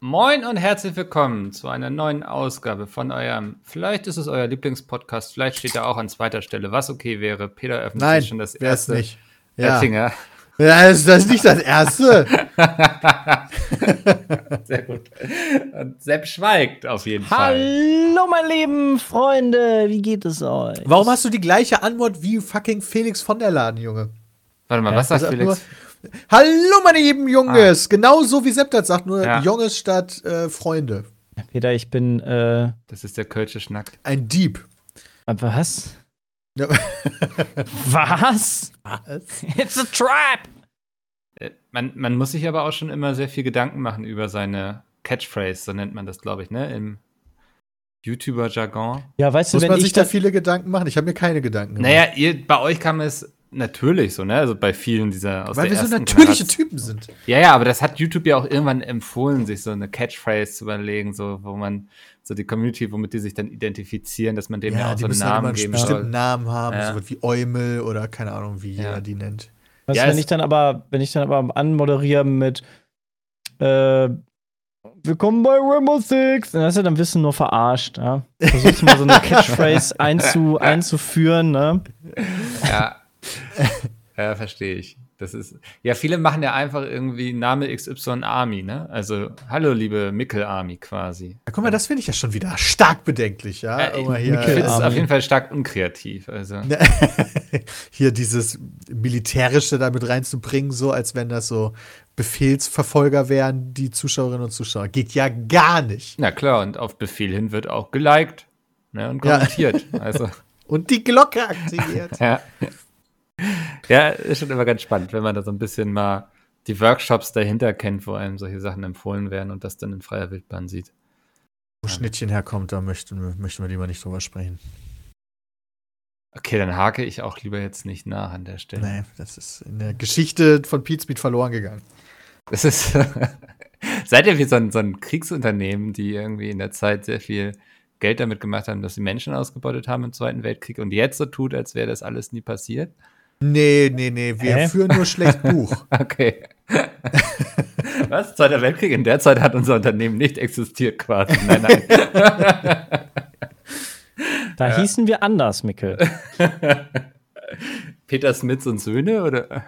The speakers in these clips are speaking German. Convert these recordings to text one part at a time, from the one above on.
Moin und herzlich willkommen zu einer neuen Ausgabe von eurem, vielleicht ist es euer Lieblingspodcast, vielleicht steht er auch an zweiter Stelle, was okay wäre. Peter öffnet Nein, schon das erste nicht. Ja. Oettinger. Ja, ist das nicht das erste? Sehr gut. Und Sepp schweigt auf jeden Fall. Hallo, meine lieben Freunde, wie geht es euch? Warum hast du die gleiche Antwort wie fucking Felix von der Laden, Junge? Warte mal, was sagt Sag Felix? nur, Hallo, meine lieben Junges! Genau so wie Sepp das sagt, nur Ja. Junges statt äh, Freunde. Peter, ich bin, äh, Das ist der Kölsche Schnack. Ein Dieb. was? Ja. Was? Was? It's a trap! Äh, Man, man muss sich aber auch schon immer sehr viel Gedanken machen über seine Catchphrase, so nennt man das, glaube ich, ne? Im YouTuber-Jargon. Ja, weißt du, Muss wenn man ich sich da da, viele Gedanken machen? Ich habe mir keine Gedanken gemacht. Naja, ihr, bei euch kam es natürlich so, ne? Also bei vielen dieser aus Weil der wir so natürliche Generation- Typen sind. Ja, ja, aber das hat YouTube ja auch irgendwann empfohlen, sich so eine Catchphrase zu überlegen, so wo man so die Community, womit die sich dann identifizieren, dass man dem ja, Ja, auch die so einen halt Namen einen geben bestimmten soll. Namen haben, Ja. so was wie Eumel oder keine Ahnung, wie Ja. jeder die nennt. weißt Ja, wenn ich dann aber, wenn ich dann aber anmoderiere mit, äh, Willkommen bei Rainbow Six. Dann, weißt du, dann du nur verarscht. Ja? Versuchst mal so eine Catchphrase einzu, einzuführen. Ne? Ja. Ja, verstehe ich. Das ist ja viele machen ja einfach irgendwie Name XY Army, ne? Also hallo liebe Mickel Army quasi. Ja, guck mal, das finde ich ja schon wieder stark bedenklich, ja. Ja, ich ich finde es auf jeden Fall stark unkreativ. Also hier dieses Militärische damit reinzubringen, so als wenn das so Befehlsverfolger wären, die Zuschauerinnen und Zuschauer. Geht ja gar nicht. na klar und auf Befehl hin wird auch geliked ne, und Ja. kommentiert. Also Und die Glocke aktiviert. Ja. Ja, ist schon immer ganz spannend, wenn man da so ein bisschen mal die Workshops dahinter kennt, wo einem solche Sachen empfohlen werden und das dann in freier Wildbahn sieht. Wo Schnittchen herkommt, da möchten wir, möchten wir lieber nicht drüber sprechen. Okay, dann hake ich auch lieber jetzt nicht nach an der Stelle. Nee, das ist in der Geschichte von Pete Speed verloren gegangen. Das ist. Seid ihr wie so ein, so ein Kriegsunternehmen, die irgendwie in der Zeit sehr viel Geld damit gemacht haben, dass sie Menschen ausgebeutet haben im Zweiten Weltkrieg und jetzt so tut, als wäre das alles nie passiert? Nee, nee, nee, wir Hä? führen nur schlecht Buch. Okay. Was? Zweiter Weltkrieg? In der Zeit hat unser Unternehmen nicht existiert, quasi. Nein, nein. Da hießen wir anders, Mickel. Peter Smits und Söhne oder?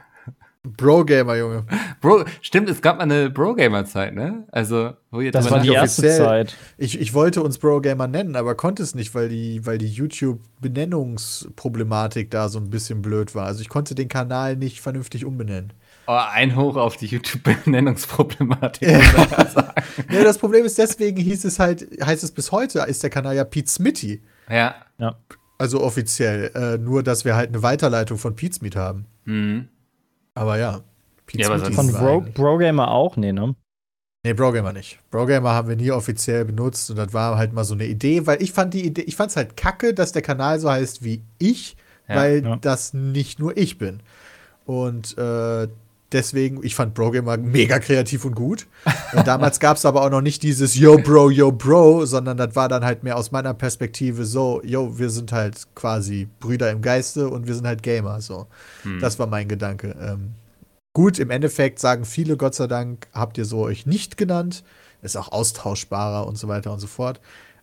Bro-Gamer, Junge. Bro, stimmt, es gab mal eine Bro-Gamer-Zeit, ne? Also, wo ihr Das war die erste offiziell. Zeit. Ich, ich wollte uns Bro-Gamer nennen, aber konnte es nicht, weil die, weil die YouTube-Benennungsproblematik da so ein bisschen blöd war. Also ich konnte den Kanal nicht vernünftig umbenennen. Oh, ein Hoch auf die YouTube-Benennungsproblematik. muss man ja sagen. Ja, das Problem ist, deswegen hieß es halt, heißt es bis heute, ist der Kanal ja Pete Smitty. ja. Ja. Also offiziell. Äh, nur, dass wir halt eine Weiterleitung von Pete Smith haben. Mhm. Aber ja. Pete Ja, aber Von war Bro, Brogamer auch? Nee, ne? Nee, Brogamer nicht. Brogamer haben wir nie offiziell benutzt und das war halt mal so eine Idee, weil ich fand die Idee, ich fand es halt kacke, dass der Kanal so heißt wie ich, Ja, weil ja. das nicht nur ich bin. Und äh, deswegen, ich fand Brogamer mega kreativ und gut. Und damals gab es aber auch noch nicht dieses Yo Bro, Yo Bro, sondern das war dann halt mehr aus meiner Perspektive so, yo, wir sind halt quasi Brüder im Geiste und wir sind halt Gamer. So. Hm. Das war mein Gedanke. Ähm, gut, im Endeffekt sagen viele, Gott sei Dank, habt ihr so euch nicht genannt. Ist auch austauschbarer und so weiter und so fort.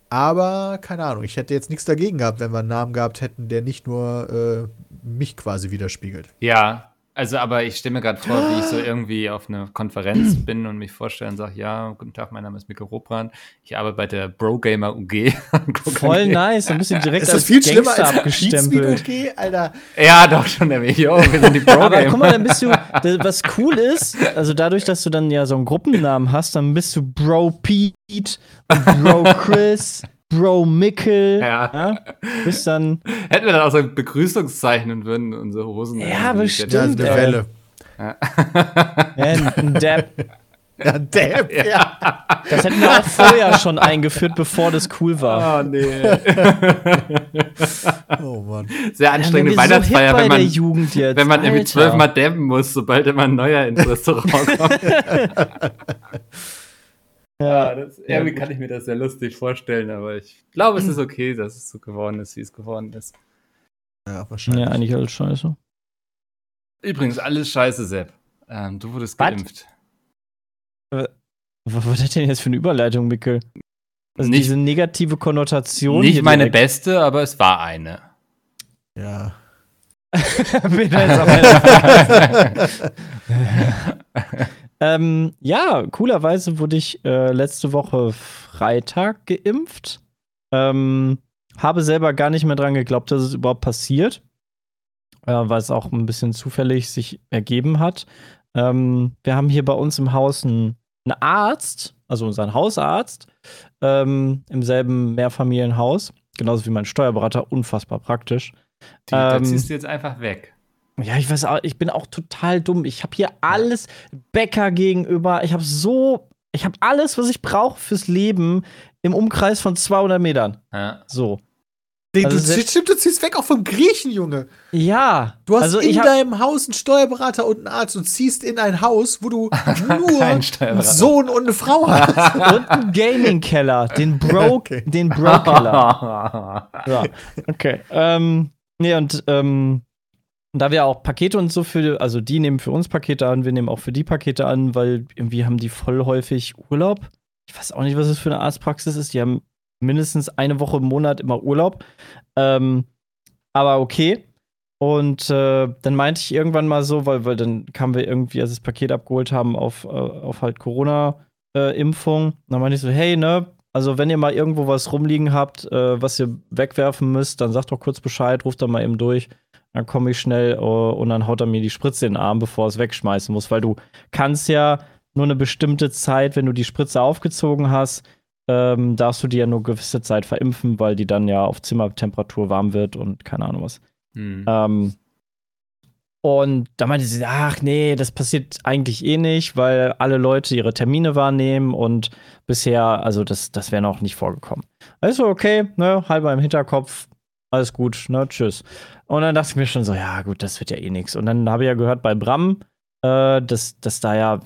Aber keine Ahnung, ich hätte jetzt nichts dagegen gehabt, wenn wir einen Namen gehabt hätten, der nicht nur äh, mich quasi widerspiegelt. Ja, also aber ich stelle mir gerade vor, wie ich so irgendwie auf einer Konferenz bin und mich vorstelle und sage, ja, guten Tag, mein Name ist Mikko Robrand, ich arbeite bei der Bro Gamer UG. Voll nice, dann bist du direkt Ist das als viel schlimmer Gangster als abgestempelt. okay, Alter? Ja, doch schon, der Jo, wir sind die Bro Aber Gamer. guck mal, dann bist du, was cool ist, also dadurch, dass du dann ja so einen Gruppennamen hast, dann bist du Bro Pete, Bro Chris, Bro Mickel. Ja. Bist dann, Hätten wir dann auch so ein Begrüßungszeichen und würden unsere Hosen. Ja, irgendwie- bestimmt. Ja, Stimmt, eine. Welle. äh, ein Depp. Ja, Depp, ja. Das hätten wir auch vorher schon eingeführt, bevor das cool war. Oh, nee. Oh Mann. Sehr anstrengende Weihnachtsfeier, bei wenn der man, Jugend jetzt. wenn man irgendwie zwölfmal dabben muss, sobald immer ein neuer ins Restaurant kommt. Ja, das, Ja, irgendwie gut. kann ich mir das sehr lustig vorstellen, aber ich glaube, es ist okay, dass es so geworden ist, wie es geworden ist. Ja, wahrscheinlich. ja, eigentlich alles scheiße. Übrigens, alles scheiße, Sepp. Ähm, du wurdest Was? geimpft. Was, was ist das denn jetzt für eine Überleitung, Mickel? Also Nicht- diese negative Konnotation. Nicht meine direkt. beste, aber es war eine. Ja. Ähm, ja, coolerweise wurde ich äh, letzte Woche Freitag geimpft. Ähm, habe selber gar nicht mehr dran geglaubt, dass es überhaupt passiert. Äh, weil es auch ein bisschen zufällig sich ergeben hat. Ähm, wir haben hier bei uns im Haus einen, einen Arzt, also unseren Hausarzt, ähm, im selben Mehrfamilienhaus. Genauso wie mein Steuerberater, unfassbar praktisch. Die, da Ähm, ziehst du jetzt einfach weg. Ja, ich weiß auch, ich bin auch total dumm. Ich habe hier alles Bäcker gegenüber. Ich habe so, ich habe alles, was ich brauche fürs Leben im Umkreis von 200 Metern. Ja. So. Nee, Also du, stimmt, du ziehst weg auch vom Griechen, Junge. Ja. Du hast also in deinem Haus einen Steuerberater und einen Arzt und ziehst in ein Haus, wo du nur einen. Sohn und eine Frau hast. und einen Gaming-Keller, den Bro, Okay. den Bro-Keller. Ja, okay. Ähm, nee, und ähm, da wir auch Pakete und so für, also die nehmen für uns Pakete an, wir nehmen auch für die Pakete an, weil irgendwie haben die voll häufig Urlaub. Ich weiß auch nicht, was es für eine Arztpraxis ist. Die haben mindestens eine Woche im Monat immer Urlaub. Ähm, aber okay. Und äh, dann meinte ich irgendwann mal so, weil, weil dann kamen wir irgendwie, als wir das Paket abgeholt haben, auf, äh, auf halt Corona-Impfung. dann meinte ich so, hey, ne, also wenn ihr mal irgendwo was rumliegen habt, äh, was ihr wegwerfen müsst, dann sagt doch kurz Bescheid, ruft dann mal eben durch. Dann komme ich schnell äh, und dann haut er mir die Spritze in den Arm, bevor er es wegschmeißen muss, weil du kannst ja nur eine bestimmte Zeit, wenn du die Spritze aufgezogen hast, ähm, darfst du die ja nur gewisse Zeit verimpfen, weil die dann ja auf Zimmertemperatur warm wird und keine Ahnung was. Hm. Ähm, und da meinte sie, ach nee, das passiert eigentlich eh nicht, weil alle Leute ihre Termine wahrnehmen und bisher, also das, das wäre noch nicht vorgekommen. Also okay, ne, halber im Hinterkopf, alles gut, ne, tschüss. Und dann dachte ich mir schon so, ja gut, das wird ja eh nichts. Und dann habe ich ja gehört bei Bram, äh, dass, dass da ja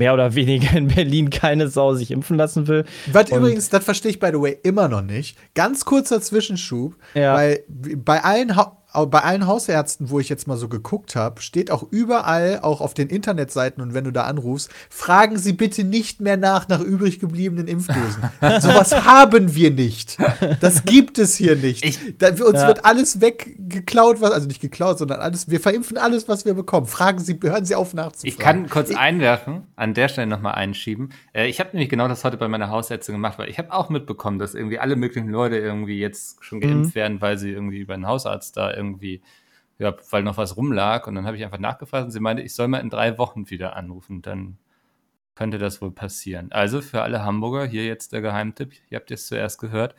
mehr oder weniger in Berlin keine Sau sich impfen lassen will. Was Und- übrigens, das verstehe ich by the way immer noch nicht. Ganz kurzer Zwischenschub, Ja. weil bei allen, ha bei allen Hausärzten, wo ich jetzt mal so geguckt habe, steht auch überall, auch auf den Internetseiten und wenn du da anrufst, fragen Sie bitte nicht mehr nach nach übrig gebliebenen Impfdosen. Sowas haben wir nicht. Das gibt es hier nicht. Ich- da, uns Ja. wird alles weggeklaut, was, also nicht geklaut, sondern alles, wir verimpfen alles, was wir bekommen. Fragen Sie, hören Sie auf nachzufragen. Ich kann kurz einwerfen, an der Stelle nochmal einschieben. Äh, ich habe nämlich genau das heute bei meiner Hausärztin gemacht, weil ich habe auch mitbekommen, dass irgendwie alle möglichen Leute irgendwie jetzt schon geimpft werden, weil sie irgendwie über einen Hausarzt da irgendwie, ja, weil noch was rumlag. Und dann habe ich einfach nachgefragt und sie meinte, ich soll mal in drei Wochen wieder anrufen. Dann könnte das wohl passieren. Also für alle Hamburger, hier jetzt der Geheimtipp, ihr habt es zuerst gehört,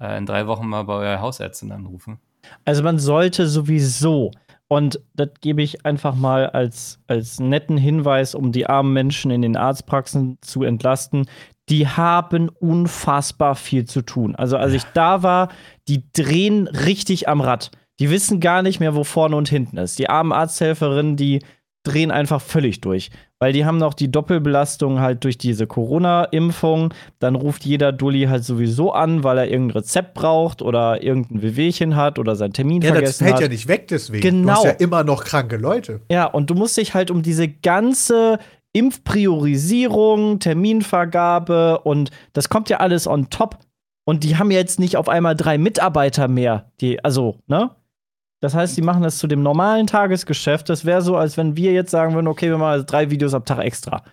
äh, in drei Wochen mal bei eurer Hausärztin anrufen. Also man sollte sowieso, und das gebe ich einfach mal als, als netten Hinweis, um die armen Menschen in den Arztpraxen zu entlasten, die haben unfassbar viel zu tun. Also als ich da war, die drehen richtig am Rad. Die wissen gar nicht mehr, wo vorne und hinten ist. Die armen Arzthelferinnen, die drehen einfach völlig durch. Weil die haben noch die Doppelbelastung halt durch diese Corona-Impfung. Dann ruft jeder Dulli halt sowieso an, weil er irgendein Rezept braucht oder irgendein Wehwehchen hat oder seinen Termin Ja, das vergessen fällt hat. ja nicht weg deswegen. Genau. Du hast ja immer noch kranke Leute. Ja, und du musst dich halt um diese ganze Impfpriorisierung, Terminvergabe und das kommt ja alles on top. Und die haben jetzt nicht auf einmal drei Mitarbeiter mehr. Die, also, ne? Das heißt, die machen das zu dem normalen Tagesgeschäft. Das wäre so, als wenn wir jetzt sagen würden, okay, wir machen drei Videos am Tag extra.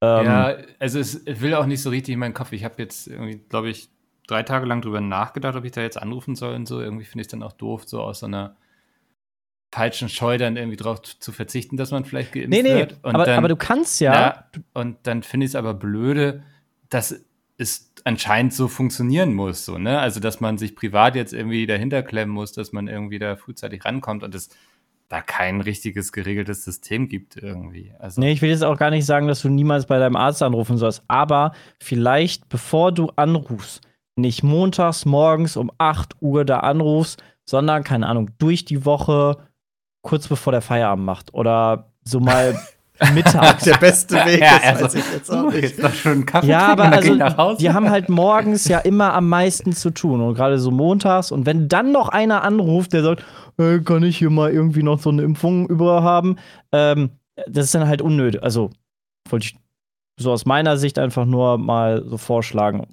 Ähm, ja, also es will auch nicht so richtig in meinen Kopf. Ich habe jetzt irgendwie, glaube ich, drei Tage lang drüber nachgedacht, ob ich da jetzt anrufen soll und so. Irgendwie finde ich es dann auch doof, so aus so einer falschen Scheu dann irgendwie drauf zu verzichten, dass man vielleicht geimpft Nee, nee, wird. Und aber, dann, aber du kannst ja. Ja, und dann finde ich es aber blöde, dass es anscheinend so funktionieren muss, so, ne? Also, dass man sich privat jetzt irgendwie dahinter klemmen muss, dass man irgendwie da frühzeitig rankommt und das da kein richtiges geregeltes System gibt irgendwie. Also, Nee, ich will jetzt auch gar nicht sagen, dass du niemals bei deinem Arzt anrufen sollst, aber vielleicht, bevor du anrufst, nicht montags morgens um 8 Uhr da anrufst, sondern, keine Ahnung, durch die Woche kurz bevor der Feierabend macht oder so mal mittags. Der beste Weg, Ja, das also, weiß ich jetzt auch uh, nicht. jetzt schon einen Kaffee Ja, aber also, nach Hause. die haben halt morgens ja immer am meisten zu tun und gerade so montags. Und wenn dann noch einer anruft, der sagt, äh, kann ich hier mal irgendwie noch so eine Impfung über haben, ähm, das ist dann halt unnötig. Also wollte ich so aus meiner Sicht einfach nur mal so vorschlagen,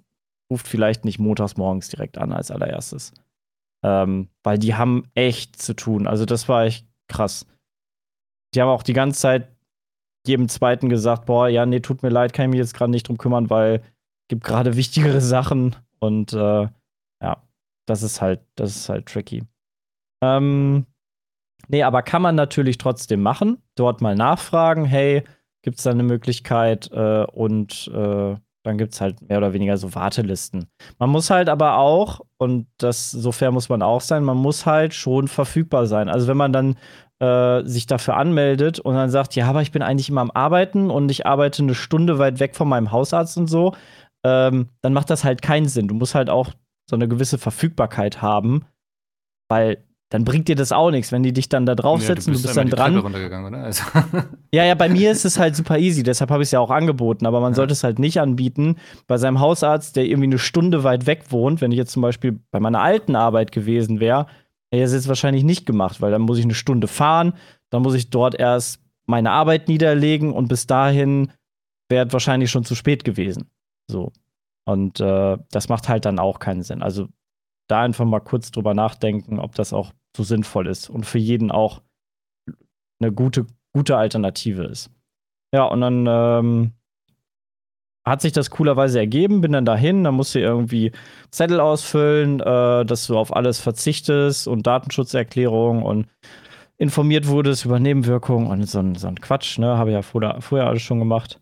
ruft vielleicht nicht montags morgens direkt an als allererstes. Ähm, weil die haben echt zu tun. Also das war echt krass. Die haben auch die ganze Zeit jedem Zweiten gesagt, boah, ja, nee, tut mir leid, kann ich mich jetzt gerade nicht drum kümmern, weil gibt gerade wichtigere Sachen und äh, ja, das ist halt, das ist halt tricky. Ähm, nee, aber kann man natürlich trotzdem machen. Dort mal nachfragen, hey, gibt es da eine Möglichkeit äh, und äh, dann gibt es halt mehr oder weniger so Wartelisten. Man muss halt aber auch, und das, so fair muss man auch sein, man muss halt schon verfügbar sein. Also wenn man dann äh, sich dafür anmeldet und dann sagt, ja, aber ich bin eigentlich immer am Arbeiten und ich arbeite eine Stunde weit weg von meinem Hausarzt und so, ähm, dann macht das halt keinen Sinn. Du musst halt auch so eine gewisse Verfügbarkeit haben, weil dann bringt dir das auch nichts, wenn die dich dann da draufsetzen, du bist, dann einmal die dran. Also, Ja, ja, bei mir ist es halt super easy, deshalb habe ich es ja auch angeboten, aber man Ja. sollte es halt nicht anbieten bei seinem Hausarzt, der irgendwie eine Stunde weit weg wohnt. Wenn ich jetzt zum Beispiel bei meiner alten Arbeit gewesen wäre, hätte ich das jetzt wahrscheinlich nicht gemacht, weil dann muss ich eine Stunde fahren, dann muss ich dort erst meine Arbeit niederlegen und bis dahin wäre es wahrscheinlich schon zu spät gewesen. So. Und äh, das macht halt dann auch keinen Sinn. Also da einfach mal kurz drüber nachdenken, ob das auch so sinnvoll ist und für jeden auch eine gute, gute Alternative ist. Ja, und dann ähm, hat sich das coolerweise ergeben, bin dann dahin, dann musst du irgendwie Zettel ausfüllen, äh, dass du auf alles verzichtest und Datenschutzerklärung und informiert wurdest über Nebenwirkungen und so ein, so ein Quatsch, ne? Habe ich ja vorher, vorher alles schon gemacht.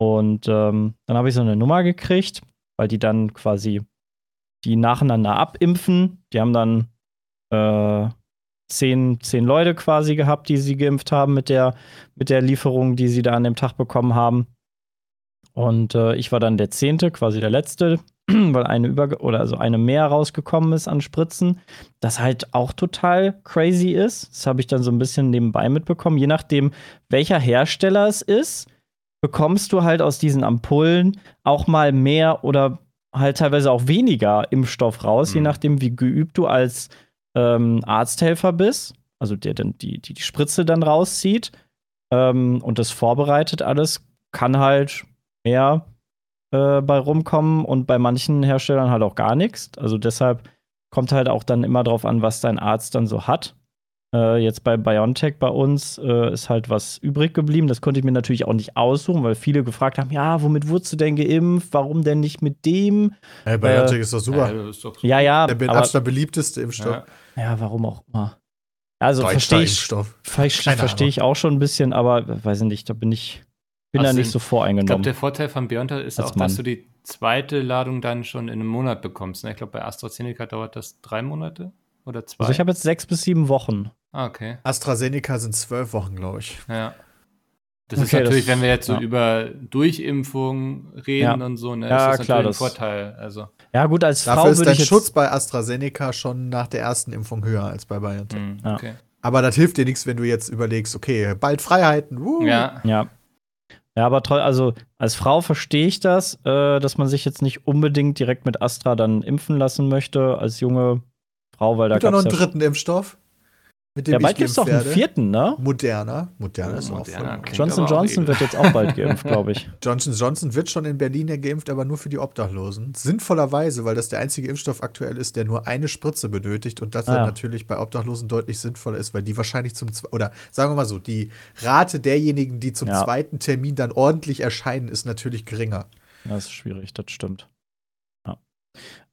Und ähm, dann habe ich so eine Nummer gekriegt, weil die dann quasi die nacheinander abimpfen. Die haben dann äh, zehn, zehn Leute quasi gehabt, die sie geimpft haben mit der, mit der Lieferung, die sie da an dem Tag bekommen haben. Und äh, ich war dann der Zehnte, quasi der Letzte, weil eine über oder also eine mehr rausgekommen ist an Spritzen. Das halt auch total crazy ist. Das habe ich dann so ein bisschen nebenbei mitbekommen. Je nachdem, welcher Hersteller es ist, bekommst du halt aus diesen Ampullen auch mal mehr oder halt teilweise auch weniger Impfstoff raus, je Mhm. nachdem, wie geübt du als ähm, Arzthelfer bist, also der dann die, die, die Spritze dann rauszieht ähm, und das vorbereitet alles, kann halt mehr äh, bei rumkommen und bei manchen Herstellern halt auch gar nichts. Also deshalb kommt halt auch dann immer drauf an, was dein Arzt dann so hat. Äh, jetzt bei BioNTech bei uns äh, ist halt was übrig geblieben. Das konnte ich mir natürlich auch nicht aussuchen, weil viele gefragt haben: Ja, womit wurdest du denn geimpft? Warum denn nicht mit dem? Hey, BioNTech ist doch super. Ja, das ist doch Ja, ja, Der aber, beliebteste Impfstoff. Ja. Ja, warum auch immer. Also verstehe ich, versteh ich auch schon ein bisschen, aber weiß ich nicht, da bin ich bin da Außerdem, nicht so Ich glaube, voreingenommen. der Vorteil von BioNTech ist Als auch, dass Mann. du die zweite Ladung dann schon in einem Monat bekommst. Ne? Ich glaube, bei AstraZeneca dauert das drei Monate oder zwei. Also ich habe jetzt sechs bis sieben Wochen. ah, okay. AstraZeneca sind zwölf Wochen, glaube ich. Ja. Das ist Okay, natürlich, das- wenn wir jetzt so ja. über Durchimpfung reden Ja. und so, ne, Ja, ist das klar, natürlich ein das- Vorteil. Also, Ja, gut, als Dafür Frau ist dein. Schutz bei AstraZeneca schon nach der ersten Impfung höher als bei BioNTech. hm, Ja. okay. Aber das hilft dir nichts, wenn du jetzt überlegst, okay, bald Freiheiten. wuh. Ja, Ja. Ja, aber toll, also als Frau verstehe ich das, äh, dass man sich jetzt nicht unbedingt direkt mit Astra dann impfen lassen möchte, als junge Frau, weil da Gibt gab noch es einen ja. dritten Impfstoff, mit dem Ja, bald gibt es doch einen vierten, ne? Moderna. Moderna ist auch. Johnson aber auch Johnson edel. wird jetzt auch bald geimpft, glaube ich. Johnson Johnson wird schon in Berlin ja geimpft, aber nur für die Obdachlosen. Sinnvollerweise, weil das der einzige Impfstoff aktuell ist, der nur eine Spritze benötigt und das Ah, dann ja. natürlich bei Obdachlosen deutlich sinnvoller ist, weil die wahrscheinlich zum zwe- oder sagen wir mal so, die Rate derjenigen, die zum Ja. zweiten Termin dann ordentlich erscheinen, ist natürlich geringer. Das ist schwierig, das stimmt. Ja.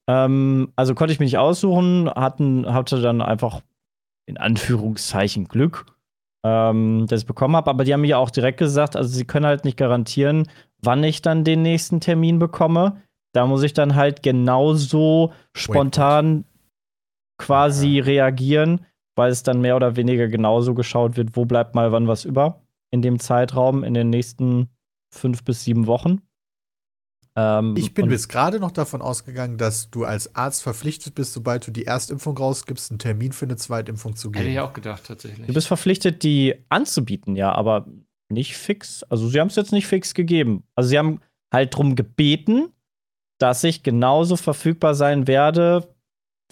Ähm, also konnte ich mich nicht aussuchen, hatten, hatte dann einfach in Anführungszeichen Glück, ähm, dass ich bekommen habe. Aber die haben mir auch direkt gesagt, also sie können halt nicht garantieren, wann ich dann den nächsten Termin bekomme. Da muss ich dann halt genauso spontan quasi reagieren, weil es dann mehr oder weniger genauso geschaut wird, wo bleibt mal wann was über in dem Zeitraum, in den nächsten fünf bis sieben Wochen. Ähm, ich bin bis gerade noch davon ausgegangen, dass du als Arzt verpflichtet bist, sobald du die Erstimpfung rausgibst, einen Termin für eine Zweitimpfung zu geben. Hätte ich auch gedacht, tatsächlich. Du bist verpflichtet, die anzubieten, ja, aber nicht fix. Also sie haben es jetzt nicht fix gegeben. Also sie haben halt darum gebeten, dass ich genauso verfügbar sein werde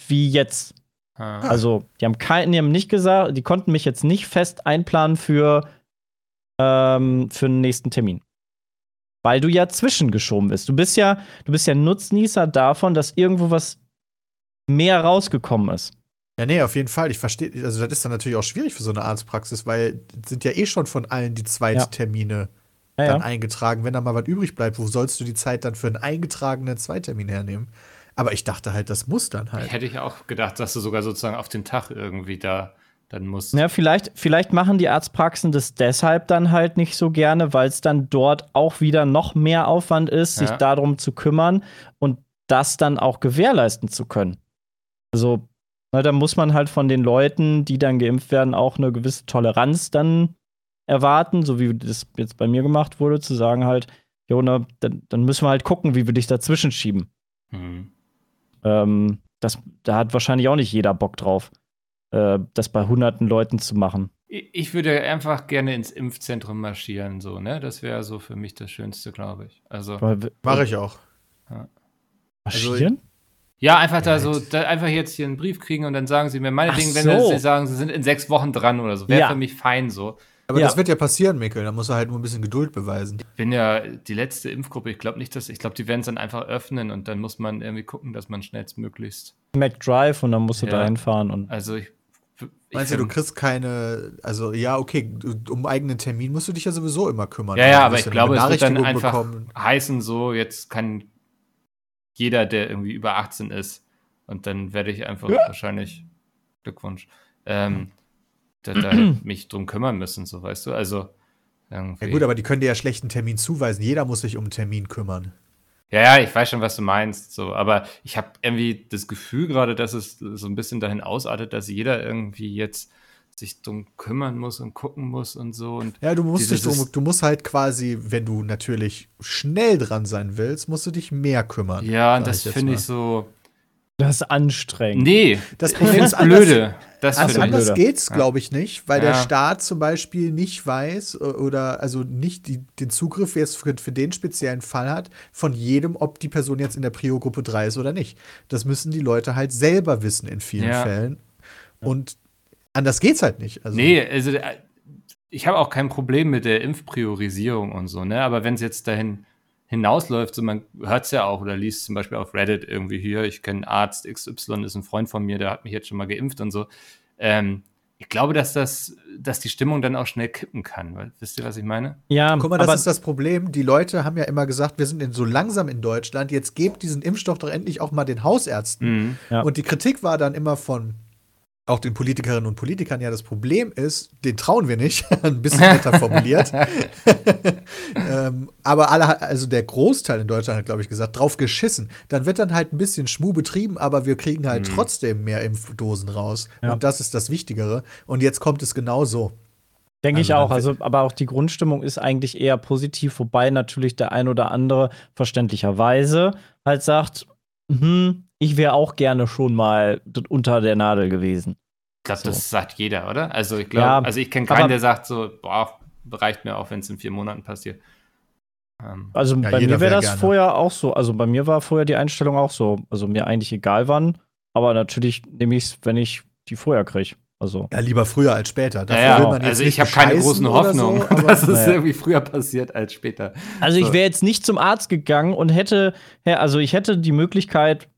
wie jetzt. Ah. Also, die haben keinen, die haben nicht gesagt, die konnten mich jetzt nicht fest einplanen für, ähm, für den nächsten Termin. Weil du ja zwischengeschoben bist. Du bist ja, du bist ja Nutznießer davon, dass irgendwo was mehr rausgekommen ist. Ja, nee, auf jeden Fall. Ich verstehe, also das ist dann natürlich auch schwierig für so eine Arztpraxis, weil sind ja eh schon von allen die Zweittermine ja. dann ja. eingetragen. Wenn da mal was übrig bleibt, wo sollst du die Zeit dann für einen eingetragenen Zweittermin hernehmen? Aber ich dachte halt, das muss dann halt. Hätte ich auch gedacht, dass du sogar sozusagen auf den Tag irgendwie da dann musst. Ja, vielleicht, vielleicht machen die Arztpraxen das deshalb dann halt nicht so gerne, weil es dann dort auch wieder noch mehr Aufwand ist, ja. sich darum zu kümmern und das dann auch gewährleisten zu können. Also, na, da muss man halt von den Leuten, die dann geimpft werden, auch eine gewisse Toleranz dann erwarten, so wie das jetzt bei mir gemacht wurde, zu sagen halt, Jona, dann, dann müssen wir halt gucken, wie wir dich dazwischen schieben. Mhm. Ähm, das, da hat wahrscheinlich auch nicht jeder Bock drauf, äh, das bei hunderten Leuten zu machen. Ich würde einfach gerne ins Impfzentrum marschieren, so, ne? Das wäre so für mich das Schönste, glaube ich. Also. Mache ich auch. Ja. Marschieren? Also, ja, einfach da so, da einfach jetzt hier einen Brief kriegen und dann sagen sie mir, meinetwegen, so. wenn sie sagen, sie sind in sechs Wochen dran oder so, wäre ja. für mich fein so. Aber ja. das wird ja passieren, Mikkel. Da muss er halt nur ein bisschen Geduld beweisen. Ich bin ja die letzte Impfgruppe. Ich glaube nicht, dass ich glaube, die werden es dann einfach öffnen und dann muss man irgendwie gucken, dass man schnellstmöglichst. McDrive und dann musst du ja. da hinfahren und. Also ich. Meinst du, du kriegst keine, also ja, okay, um eigenen Termin musst du dich ja sowieso immer kümmern. Ja, ja, aber ich glaube, es wird dann einfach bekommen. heißen, so, jetzt kann jeder, der irgendwie über 18 ist, und dann werde ich einfach ja. wahrscheinlich, Glückwunsch, ähm, da, da mich drum kümmern müssen, so weißt du. Also. Irgendwie. Ja, gut, aber die können dir ja schlechten Termin zuweisen. Jeder muss sich um einen Termin kümmern. Ja, ja, ich weiß schon, was du meinst. So, aber ich habe irgendwie das Gefühl gerade, dass es so ein bisschen dahin ausartet, dass jeder irgendwie jetzt sich drum kümmern muss und gucken muss und so. Und ja, du musst dich drum, du musst halt quasi, wenn du natürlich schnell dran sein willst, musst du dich mehr kümmern. Ja, und das finde ich so. Das ist anstrengend. Nee, das Problem ist blöde. Das also anders blöde. geht's, glaube ich, nicht, weil ja. der Staat zum Beispiel nicht weiß oder also nicht die, den Zugriff jetzt für, für, den speziellen Fall hat von jedem, ob die Person jetzt in der Prio-Gruppe 3 ist oder nicht. Das müssen die Leute halt selber wissen in vielen ja. Fällen. Und anders geht's halt nicht. Also, nee, also äh, ich habe auch kein Problem mit der Impfpriorisierung und so, ne? Aber wenn es jetzt dahin hinausläuft. So, man hört es ja auch oder liest zum Beispiel auf Reddit irgendwie hier, ich kenne Arzt XY, ist ein Freund von mir, der hat mich jetzt schon mal geimpft und so. Ähm, ich glaube, dass das, dass die Stimmung dann auch schnell kippen kann. Weil, wisst ihr, was ich meine? Ja, guck mal, das ist das Problem. Die Leute haben ja immer gesagt, wir sind in, so langsam in Deutschland. Jetzt gebt diesen Impfstoff doch endlich auch mal den Hausärzten. Mhm, ja. Und die Kritik war dann immer von auch den Politikerinnen und Politikern ja das Problem ist, den trauen wir nicht, ein bisschen netter formuliert. ähm, aber alle, also der Großteil in Deutschland hat, glaube ich, gesagt, drauf geschissen. Dann wird dann halt ein bisschen Schmu betrieben, aber wir kriegen halt mhm. trotzdem mehr Impfdosen raus. Ja. Und das ist das Wichtigere. Und jetzt kommt es genau so. Denke also ich auch. Also, aber auch die Grundstimmung ist eigentlich eher positiv, wobei natürlich der ein oder andere verständlicherweise halt sagt, hm, ich wäre auch gerne schon mal unter der Nadel gewesen. Ich glaube, so. das sagt jeder, oder? Also ich glaube, ja, also ich kenne keinen, der sagt so, boah, reicht mir auch, wenn es in vier Monaten passiert. Ähm, also ja, bei mir wäre das gerne. vorher auch so. Also bei mir war vorher die Einstellung auch so. Also mir eigentlich egal wann, aber natürlich nehme ich es, wenn ich die vorher kriege. Also. Ja, lieber früher als später. Dafür ja, ja. also ich habe keine großen Hoffnungen, so, dass es naja. irgendwie früher passiert als später. Also so. ich wäre jetzt nicht zum Arzt gegangen und hätte, also ich hätte die Möglichkeit,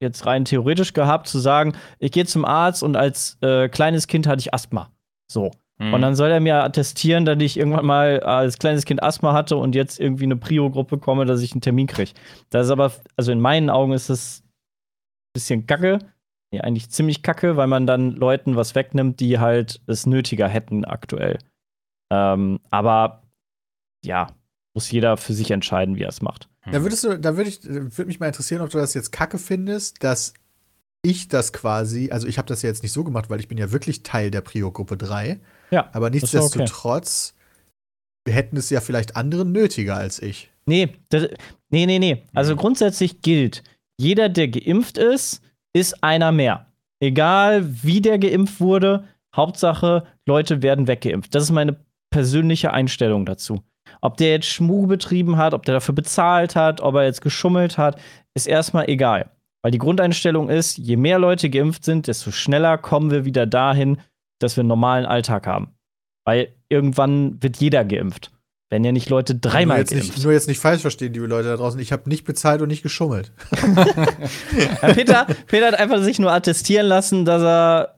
jetzt rein theoretisch gehabt, zu sagen, ich gehe zum Arzt und als äh, kleines Kind hatte ich Asthma. So. Mhm. Und dann soll er mir attestieren, dass ich irgendwann mal als kleines Kind Asthma hatte und jetzt irgendwie eine Prio-Gruppe komme, dass ich einen Termin kriege. Das ist aber, also in meinen Augen ist das ein bisschen kacke. Nee, eigentlich ziemlich kacke, weil man dann Leuten was wegnimmt, die halt es nötiger hätten aktuell. Ähm, aber ja, muss jeder für sich entscheiden, wie er es macht. Da würdest du, da würde ich, würde mich mal interessieren, ob du das jetzt kacke findest, dass ich das quasi, also ich habe das ja jetzt nicht so gemacht, weil ich bin ja wirklich Teil der Prio-Gruppe 3. Ja. Aber war okay. nichtsdestotrotz hätten es ja vielleicht andere nötiger als ich. Nee, das, nee, nee, nee. Also Mhm. grundsätzlich gilt, jeder, der geimpft ist, ist einer mehr. Egal wie der geimpft wurde, Hauptsache, Leute werden weggeimpft. Das ist meine persönliche Einstellung dazu. Ob der jetzt Schmuh betrieben hat, ob der dafür bezahlt hat, ob er jetzt geschummelt hat, ist erstmal egal. Weil die Grundeinstellung ist, je mehr Leute geimpft sind, desto schneller kommen wir wieder dahin, dass wir einen normalen Alltag haben. Weil irgendwann wird jeder geimpft. Wenn ja nicht Leute nur dreimal jetzt geimpft. nicht, nur jetzt nicht falsch verstehen, liebe Leute da draußen. Ich habe nicht bezahlt und nicht geschummelt. Ja, Peter, Peter hat einfach sich nur attestieren lassen, dass er.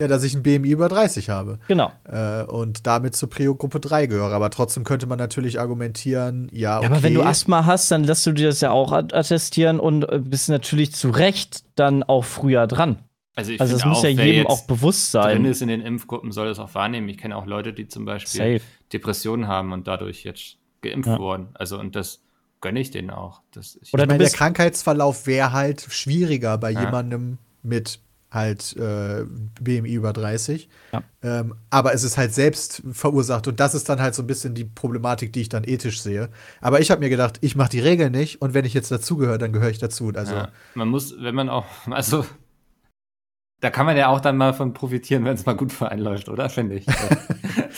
Ja, dass ich ein BMI über 30 habe. Genau. Äh, und damit zur Prio-Gruppe 3 gehöre. Aber trotzdem könnte man natürlich argumentieren, ja, okay. Ja, aber wenn du Asthma hast, dann lässt du dir das ja auch at- attestieren und äh, bist natürlich zu Recht dann auch früher dran. Also ich Also das muss auch, ja jedem auch bewusst sein. ist in den Impfgruppen, soll das auch wahrnehmen. Ich kenne auch Leute, die zum Beispiel Safe. Depressionen haben und dadurch jetzt geimpft Ja. wurden. Also und das gönne ich denen auch. Das, ich, Oder ich meine, der Krankheitsverlauf wäre halt schwieriger bei Ja. jemandem mit halt äh, BMI über 30. Ja. Ähm, aber es ist halt selbst verursacht und das ist dann halt so ein bisschen die Problematik, die ich dann ethisch sehe. Aber ich habe mir gedacht, ich mache die Regeln nicht und wenn ich jetzt dazugehöre, dann gehöre ich dazu. Also ja, man muss, wenn man auch, also da kann man ja auch dann mal von profitieren, wenn es mal gut für einen läuft, oder? Finde ich.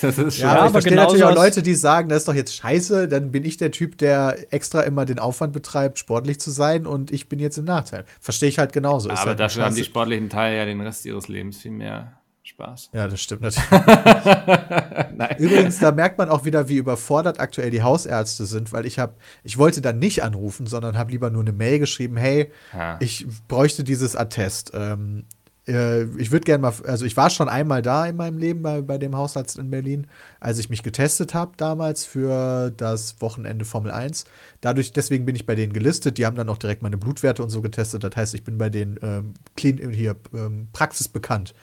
Das ist schon. Ja, aber ich verstehe natürlich auch Leute, die sagen, das ist doch jetzt scheiße, dann bin ich der Typ, der extra immer den Aufwand betreibt, sportlich zu sein und ich bin jetzt im Nachteil. Verstehe ich halt genauso. Ist aber halt dafür haben die sportlichen Teile ja den Rest ihres Lebens viel mehr Spaß. Ja, das stimmt natürlich. Nein. Übrigens, da merkt man auch wieder, wie überfordert aktuell die Hausärzte sind, weil ich habe, ich wollte dann nicht anrufen, sondern habe lieber nur eine Mail geschrieben, hey, Ja. ich bräuchte dieses Attest. Ähm, äh, ich würde gerne mal, also ich war schon einmal da in meinem Leben bei, bei dem Hausarzt in Berlin, als ich mich getestet habe damals für das Wochenende Formel 1. Dadurch, deswegen bin ich bei denen gelistet. Die haben dann auch direkt meine Blutwerte und so getestet. Das heißt, ich bin bei denen ähm, clean, hier ähm, Praxis bekannt.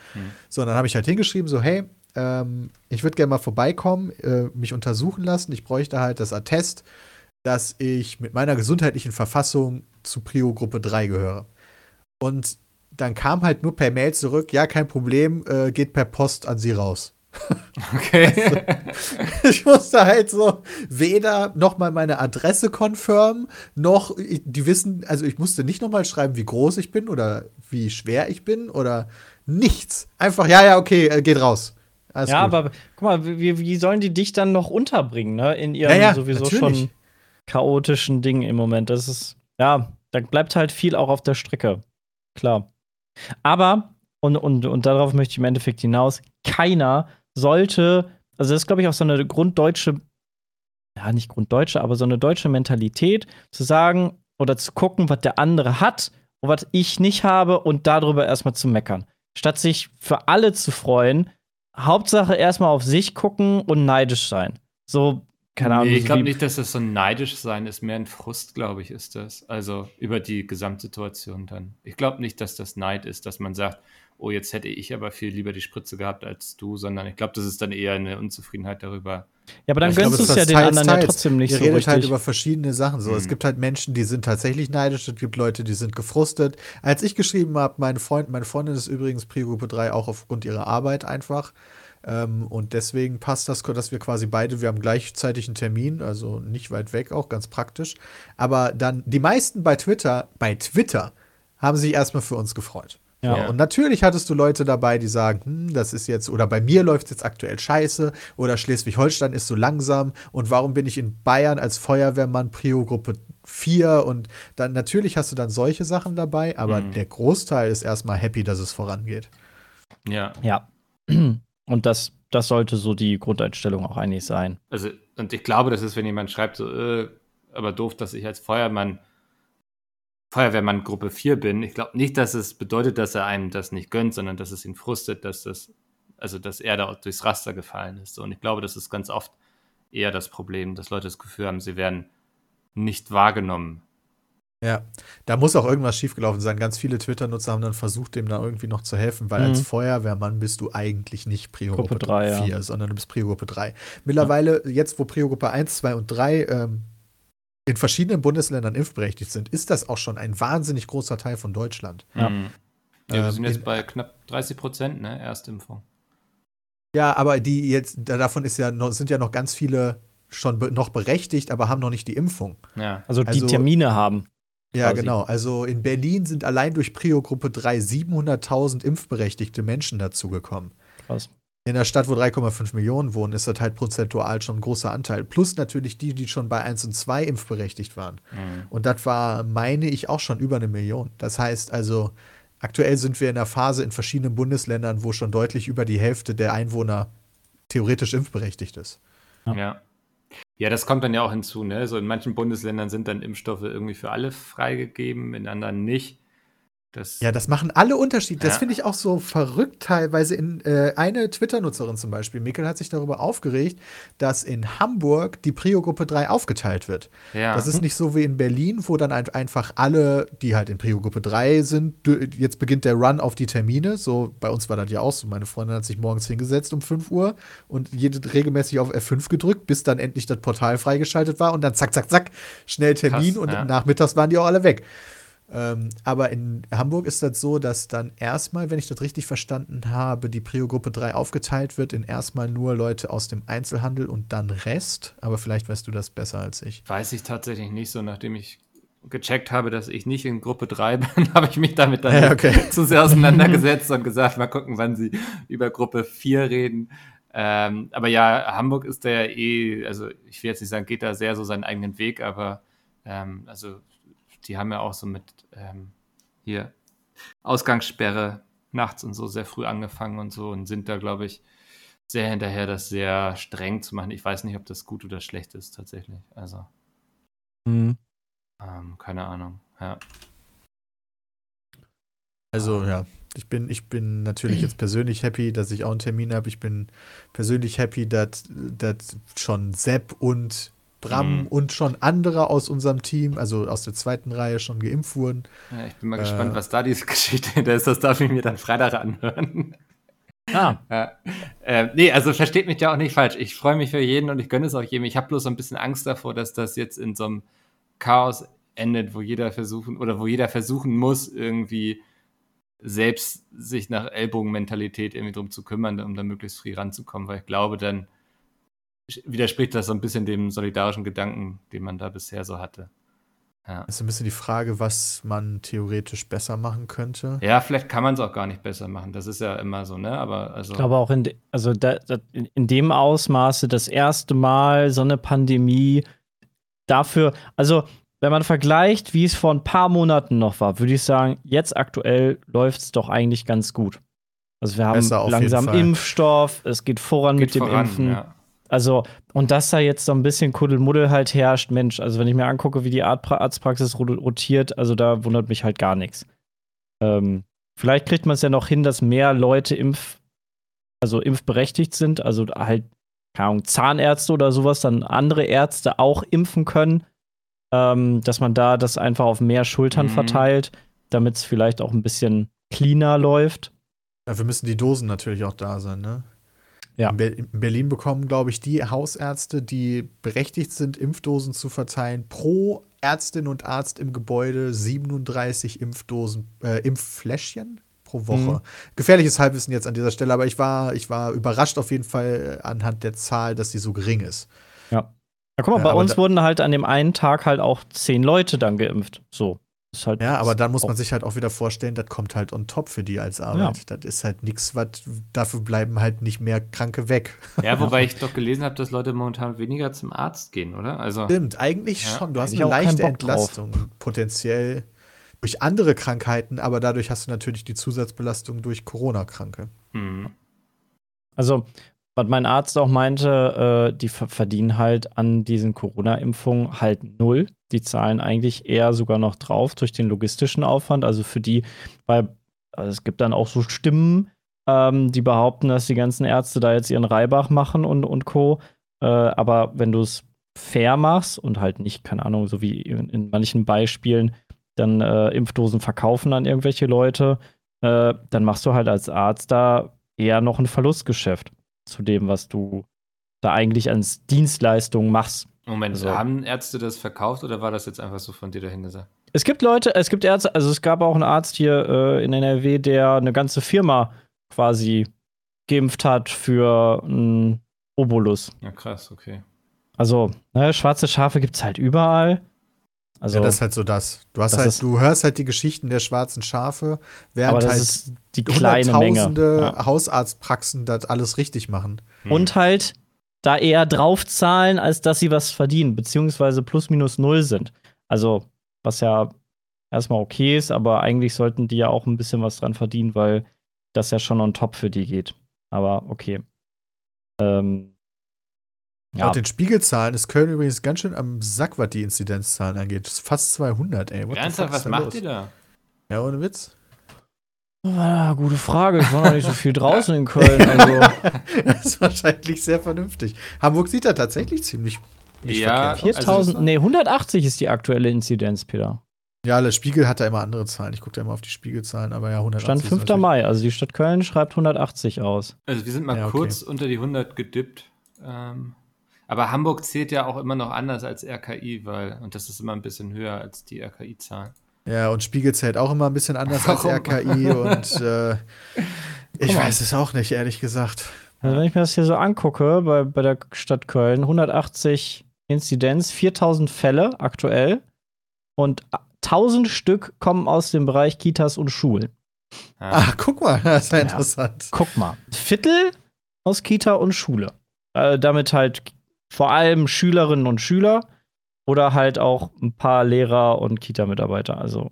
So, und dann habe ich halt hingeschrieben, so, hey, ähm, ich würde gerne mal vorbeikommen, äh, mich untersuchen lassen. Ich bräuchte halt das Attest, dass ich mit meiner gesundheitlichen Verfassung zu Prio-Gruppe 3 gehöre. Und dann kam halt nur per Mail zurück, ja, kein Problem, äh, geht per Post an sie raus. Okay. Ich musste halt so weder nochmal meine Adresse confirmen, noch die wissen, also ich musste nicht nochmal schreiben, wie groß ich bin oder wie schwer ich bin oder nichts. Einfach, ja, ja, okay, äh, geht raus. Alles ja, gut. aber guck mal, wie, wie sollen die dich dann noch unterbringen, ne? In ihrem Ja, ja, sowieso natürlich. schon chaotischen Ding im Moment. Das ist, ja, da bleibt halt viel auch auf der Strecke. Klar. Aber, und, und, und darauf möchte ich im Endeffekt hinaus, keiner sollte, also das ist, glaube ich, auch so eine grunddeutsche, ja, nicht grunddeutsche, aber so eine deutsche Mentalität, zu sagen oder zu gucken, was der andere hat und was ich nicht habe und darüber erstmal zu meckern. Statt sich für alle zu freuen, Hauptsache erstmal auf sich gucken und neidisch sein. So, keine Ahnung. Nee, ich glaube nicht, dass das so ein neidisch sein ist, mehr ein Frust, glaube ich, ist das. Also über die Gesamtsituation dann. Ich glaube nicht, dass das Neid ist, dass man sagt, oh, jetzt hätte ich aber viel lieber die Spritze gehabt als du, sondern ich glaube, das ist dann eher eine Unzufriedenheit darüber. Ja, aber dann Ich gönnst du es ja den teils, anderen ja trotzdem nicht Ihr so redet richtig. halt über verschiedene Sachen. So, es Mhm. gibt halt Menschen, die sind tatsächlich neidisch. Es gibt Leute, die sind gefrustet. Als ich geschrieben habe, mein Freund, meine Freundin ist übrigens Prio-Gruppe 3 auch aufgrund ihrer Arbeit einfach. Ähm, und deswegen passt das, dass wir quasi beide, wir haben gleichzeitig einen Termin, also nicht weit weg, auch ganz praktisch. Aber dann, die meisten bei Twitter, bei Twitter, haben sich erstmal für uns gefreut. Ja. So, und natürlich hattest du Leute dabei, die sagen, hm, das ist jetzt, oder bei mir läuft es jetzt aktuell scheiße, oder Schleswig-Holstein ist so langsam, und warum bin ich in Bayern als Feuerwehrmann Prio-Gruppe 4? Und dann natürlich hast du dann solche Sachen dabei, aber Mhm. der Großteil ist erstmal happy, dass es vorangeht. Ja. Ja. Und das, das sollte so die Grundeinstellung auch eigentlich sein. Also, und ich glaube, das ist, wenn jemand schreibt, so, äh, aber doof, dass ich als Feuermann, Feuerwehrmann Gruppe 4 bin. Ich glaube nicht, dass es bedeutet, dass er einem das nicht gönnt, sondern dass es ihn frustet, dass das, also dass er da durchs Raster gefallen ist. Und ich glaube, das ist ganz oft eher das Problem, dass Leute das Gefühl haben, sie werden nicht wahrgenommen. Ja, da muss auch irgendwas schiefgelaufen sein. Ganz viele Twitter-Nutzer haben dann versucht, dem da irgendwie noch zu helfen, weil Mhm. als Feuerwehrmann bist du eigentlich nicht Prio-Gruppe Gruppe drei, ja. 4, sondern du bist Prio-Gruppe 3. Mittlerweile, jetzt wo Prio-Gruppe 1, 2 und 3 ähm, in verschiedenen Bundesländern impfberechtigt sind, ist das auch schon ein wahnsinnig großer Teil von Deutschland. Ja. Mhm. Ja, wir Ähm, sind jetzt in- bei knapp 30 Prozent, ne? Erstimpfung. Ja, aber die jetzt, da- davon ist ja noch, sind ja noch ganz viele schon be noch berechtigt, aber haben noch nicht die Impfung. Ja. Also die Also- Termine haben. Ja, Quasi. genau. Also in Berlin sind allein durch Prio-Gruppe 3 700.000 impfberechtigte Menschen dazugekommen. Krass. In einer Stadt, wo 3,5 Millionen wohnen, ist das halt prozentual schon ein großer Anteil. Plus natürlich die, die schon bei 1 und 2 impfberechtigt waren. Mhm. Und das war, meine ich, auch schon über eine Million. Das heißt also, aktuell sind wir in einer Phase in verschiedenen Bundesländern, wo schon deutlich über die Hälfte der Einwohner theoretisch impfberechtigt ist. Ja. Ja. Das kommt dann ja auch hinzu, ne? So in manchen Bundesländern sind dann Impfstoffe irgendwie für alle freigegeben, in anderen nicht. Das, Ja, das machen alle Unterschiede. Das Ja. finde ich auch so verrückt teilweise. In, äh, eine Twitter-Nutzerin zum Beispiel, Mikkel, hat sich darüber aufgeregt, dass in Hamburg die Prio-Gruppe 3 aufgeteilt wird. ja. Das ist nicht so wie in Berlin, wo dann ein- einfach alle, die halt in Prio-Gruppe 3 sind, jetzt beginnt der Run auf die Termine. So, bei uns war das ja auch so. Meine Freundin hat sich morgens hingesetzt um 5 Uhr und jede regelmäßig auf F5 gedrückt, bis dann endlich das Portal freigeschaltet war und dann zack, zack, zack, schnell Termin Krass, und ja. nachmittags waren die auch alle weg. Ähm, aber in Hamburg ist das so, dass dann erstmal, wenn ich das richtig verstanden habe, die Prio-Gruppe 3 aufgeteilt wird in erstmal nur Leute aus dem Einzelhandel und dann Rest. Aber vielleicht weißt du das besser als ich. Weiß ich tatsächlich nicht so, nachdem ich gecheckt habe, dass ich nicht in Gruppe 3 bin, habe ich mich damit dann Ja, okay. zu sehr auseinandergesetzt und gesagt, mal gucken, wann sie über Gruppe 4 reden. Ähm, aber ja, Hamburg ist da ja eh, also ich will jetzt nicht sagen, geht da sehr so seinen eigenen Weg, aber ähm, also die haben ja auch so mit ähm, hier Ausgangssperre nachts und so sehr früh angefangen und so und sind da, glaube ich, sehr hinterher, das sehr streng zu machen. Ich weiß nicht, ob das gut oder schlecht ist tatsächlich. Also Mhm. ähm, keine Ahnung. Ja. Also ja, ich bin, ich bin natürlich jetzt persönlich happy, dass ich auch einen Termin habe. Ich bin persönlich happy, dass, dass schon Sepp und Bram Mhm. und schon andere aus unserem Team, also aus der zweiten Reihe, schon geimpft wurden. ja ich bin mal Äh. gespannt, was da diese Geschichte hinter ist. Das darf ich mir dann Freitag anhören. Ah, Ja. Äh, nee, also versteht mich ja auch nicht falsch. Ich freue mich für jeden und ich gönne es auch jedem. Ich habe bloß so ein bisschen Angst davor, dass das jetzt in so einem Chaos endet, wo jeder versuchen oder wo jeder versuchen muss, irgendwie selbst sich nach Ellbogenmentalität irgendwie drum zu kümmern, um da möglichst früh ranzukommen, weil ich glaube, dann widerspricht das so ein bisschen dem solidarischen Gedanken, den man da bisher so hatte. Ja. Das ist ein bisschen die Frage, was man theoretisch besser machen könnte. Ja, vielleicht kann man es auch gar nicht besser machen. Das ist ja immer so, ne? Aber also. ich glaube auch in, de, also da, da, in, dem Ausmaße das erste Mal so eine Pandemie dafür, also wenn man vergleicht, wie es vor ein paar Monaten noch war, würde ich sagen, jetzt aktuell läuft es doch eigentlich ganz gut. Also wir haben langsam. Impfstoff, es geht voran geht mit dem voran, Impfen. ja. Also, und dass da jetzt so ein bisschen Kuddelmuddel halt herrscht, Mensch, also wenn ich mir angucke, wie die Arztpraxis ro- rotiert, also da wundert mich halt gar nichts. Ähm, vielleicht kriegt man es ja noch hin, dass mehr Leute impf, also impfberechtigt sind, also halt, keine Ahnung, Zahnärzte oder sowas, dann andere Ärzte auch impfen können, ähm, dass man da das einfach auf mehr Schultern Mhm. verteilt, damit es vielleicht auch ein bisschen cleaner läuft. Dafür müssen die Dosen natürlich auch da sein, ne? Ja. In, Ber in Berlin bekommen, glaube ich, die Hausärzte, die berechtigt sind, Impfdosen zu verteilen, pro Ärztin und Arzt im Gebäude 37 Impfdosen, äh, Impffläschchen pro Woche. Mhm. Gefährliches Halbwissen jetzt an dieser Stelle, aber ich war, ich war überrascht auf jeden Fall äh, anhand der Zahl, dass die so gering ist. Ja, guck mal, Ja, bei uns wurden halt an dem einen Tag halt auch zehn Leute dann geimpft. So. Ist halt Ja, aber dann muss man sich halt auch wieder vorstellen, das kommt halt on top für die als Arbeit. Das ist halt nichts, was dafür bleiben halt nicht mehr Kranke weg. Ja, wobei ich doch gelesen habe, dass Leute momentan weniger zum Arzt gehen, oder? Also, Stimmt, eigentlich Ja, schon. Du hast ich eine leichte Bock drauf. Entlastung, potenziell durch andere Krankheiten, aber dadurch hast du natürlich die Zusatzbelastung durch Corona-Kranke. hm. Also, was mein Arzt auch meinte, äh, die ver verdienen halt an diesen Corona-Impfungen halt null. Die zahlen eigentlich eher sogar noch drauf durch den logistischen Aufwand. Also für die, weil also es gibt dann auch so Stimmen, ähm, die behaupten, dass die ganzen Ärzte da jetzt ihren Reibach machen und, und Co. Äh, aber wenn du es fair machst und halt nicht, keine Ahnung, so wie in, in manchen Beispielen, dann äh, Impfdosen verkaufen an irgendwelche Leute, äh, dann machst du halt als Arzt da eher noch ein Verlustgeschäft zu dem, was du da eigentlich als Dienstleistung machst. Moment, Also- haben Ärzte das verkauft oder war das jetzt einfach so von dir dahin gesagt? Es gibt Leute, es gibt Ärzte, also es gab auch einen Arzt hier äh, in NRW, der eine ganze Firma quasi geimpft hat für einen Obolus. Ja, krass, okay. Also, ne, schwarze Schafe gibt's halt überall. Also, ja, das ist halt so das. Du hast das halt, ist- du hörst halt die Geschichten der schwarzen Schafe, während aber das halt ist die kleine Menge. hunderttausende Ja. Hausarztpraxen das alles richtig machen. Hm. Und halt da eher draufzahlen, als dass sie was verdienen, beziehungsweise plus minus null sind. Also, was ja erstmal okay ist, aber eigentlich sollten die ja auch ein bisschen was dran verdienen, weil das ja schon on top für die geht. Aber okay. Ähm, ja, Laut den Spiegelzahlen ist Köln übrigens ganz schön am Sack, was die Inzidenzzahlen angeht. Das ist fast 200, ey. What Ernsthaft, was macht los? ihr da? Ja, ohne Witz. Ah, gute Frage. Ich war noch nicht so viel draußen in Köln. Also, Das ist wahrscheinlich sehr vernünftig. Hamburg sieht da tatsächlich ziemlich nicht Ja, verkehrt aus. 4000, nee, 180 ist die aktuelle Inzidenz, Peter. Ja, der Spiegel hat da immer andere Zahlen. Ich gucke da immer auf die Spiegelzahlen, aber ja, 180 Stand ist 5. natürlich- Mai. Also die Stadt Köln schreibt 180 aus. Also wir sind mal Ja, okay. kurz unter die 100 gedippt. Ähm, aber Hamburg zählt ja auch immer noch anders als RKI, weil, und das ist immer ein bisschen höher als die RKI-Zahlen. Ja, und Spiegel zählt auch immer ein bisschen anders als Warum? RKI und äh, ich weiß es auch nicht, ehrlich gesagt. Also wenn ich mir das hier so angucke, bei, bei der Stadt Köln, 180 Inzidenz, 4000 Fälle aktuell und 1000 Stück kommen aus dem Bereich Kitas und Schulen. Ja. Ach, guck mal, das ist ja Ja. interessant. Guck mal, Viertel aus Kita und Schule. Äh, damit halt vor allem Schülerinnen und Schüler oder halt auch ein paar Lehrer und Kita-Mitarbeiter. Also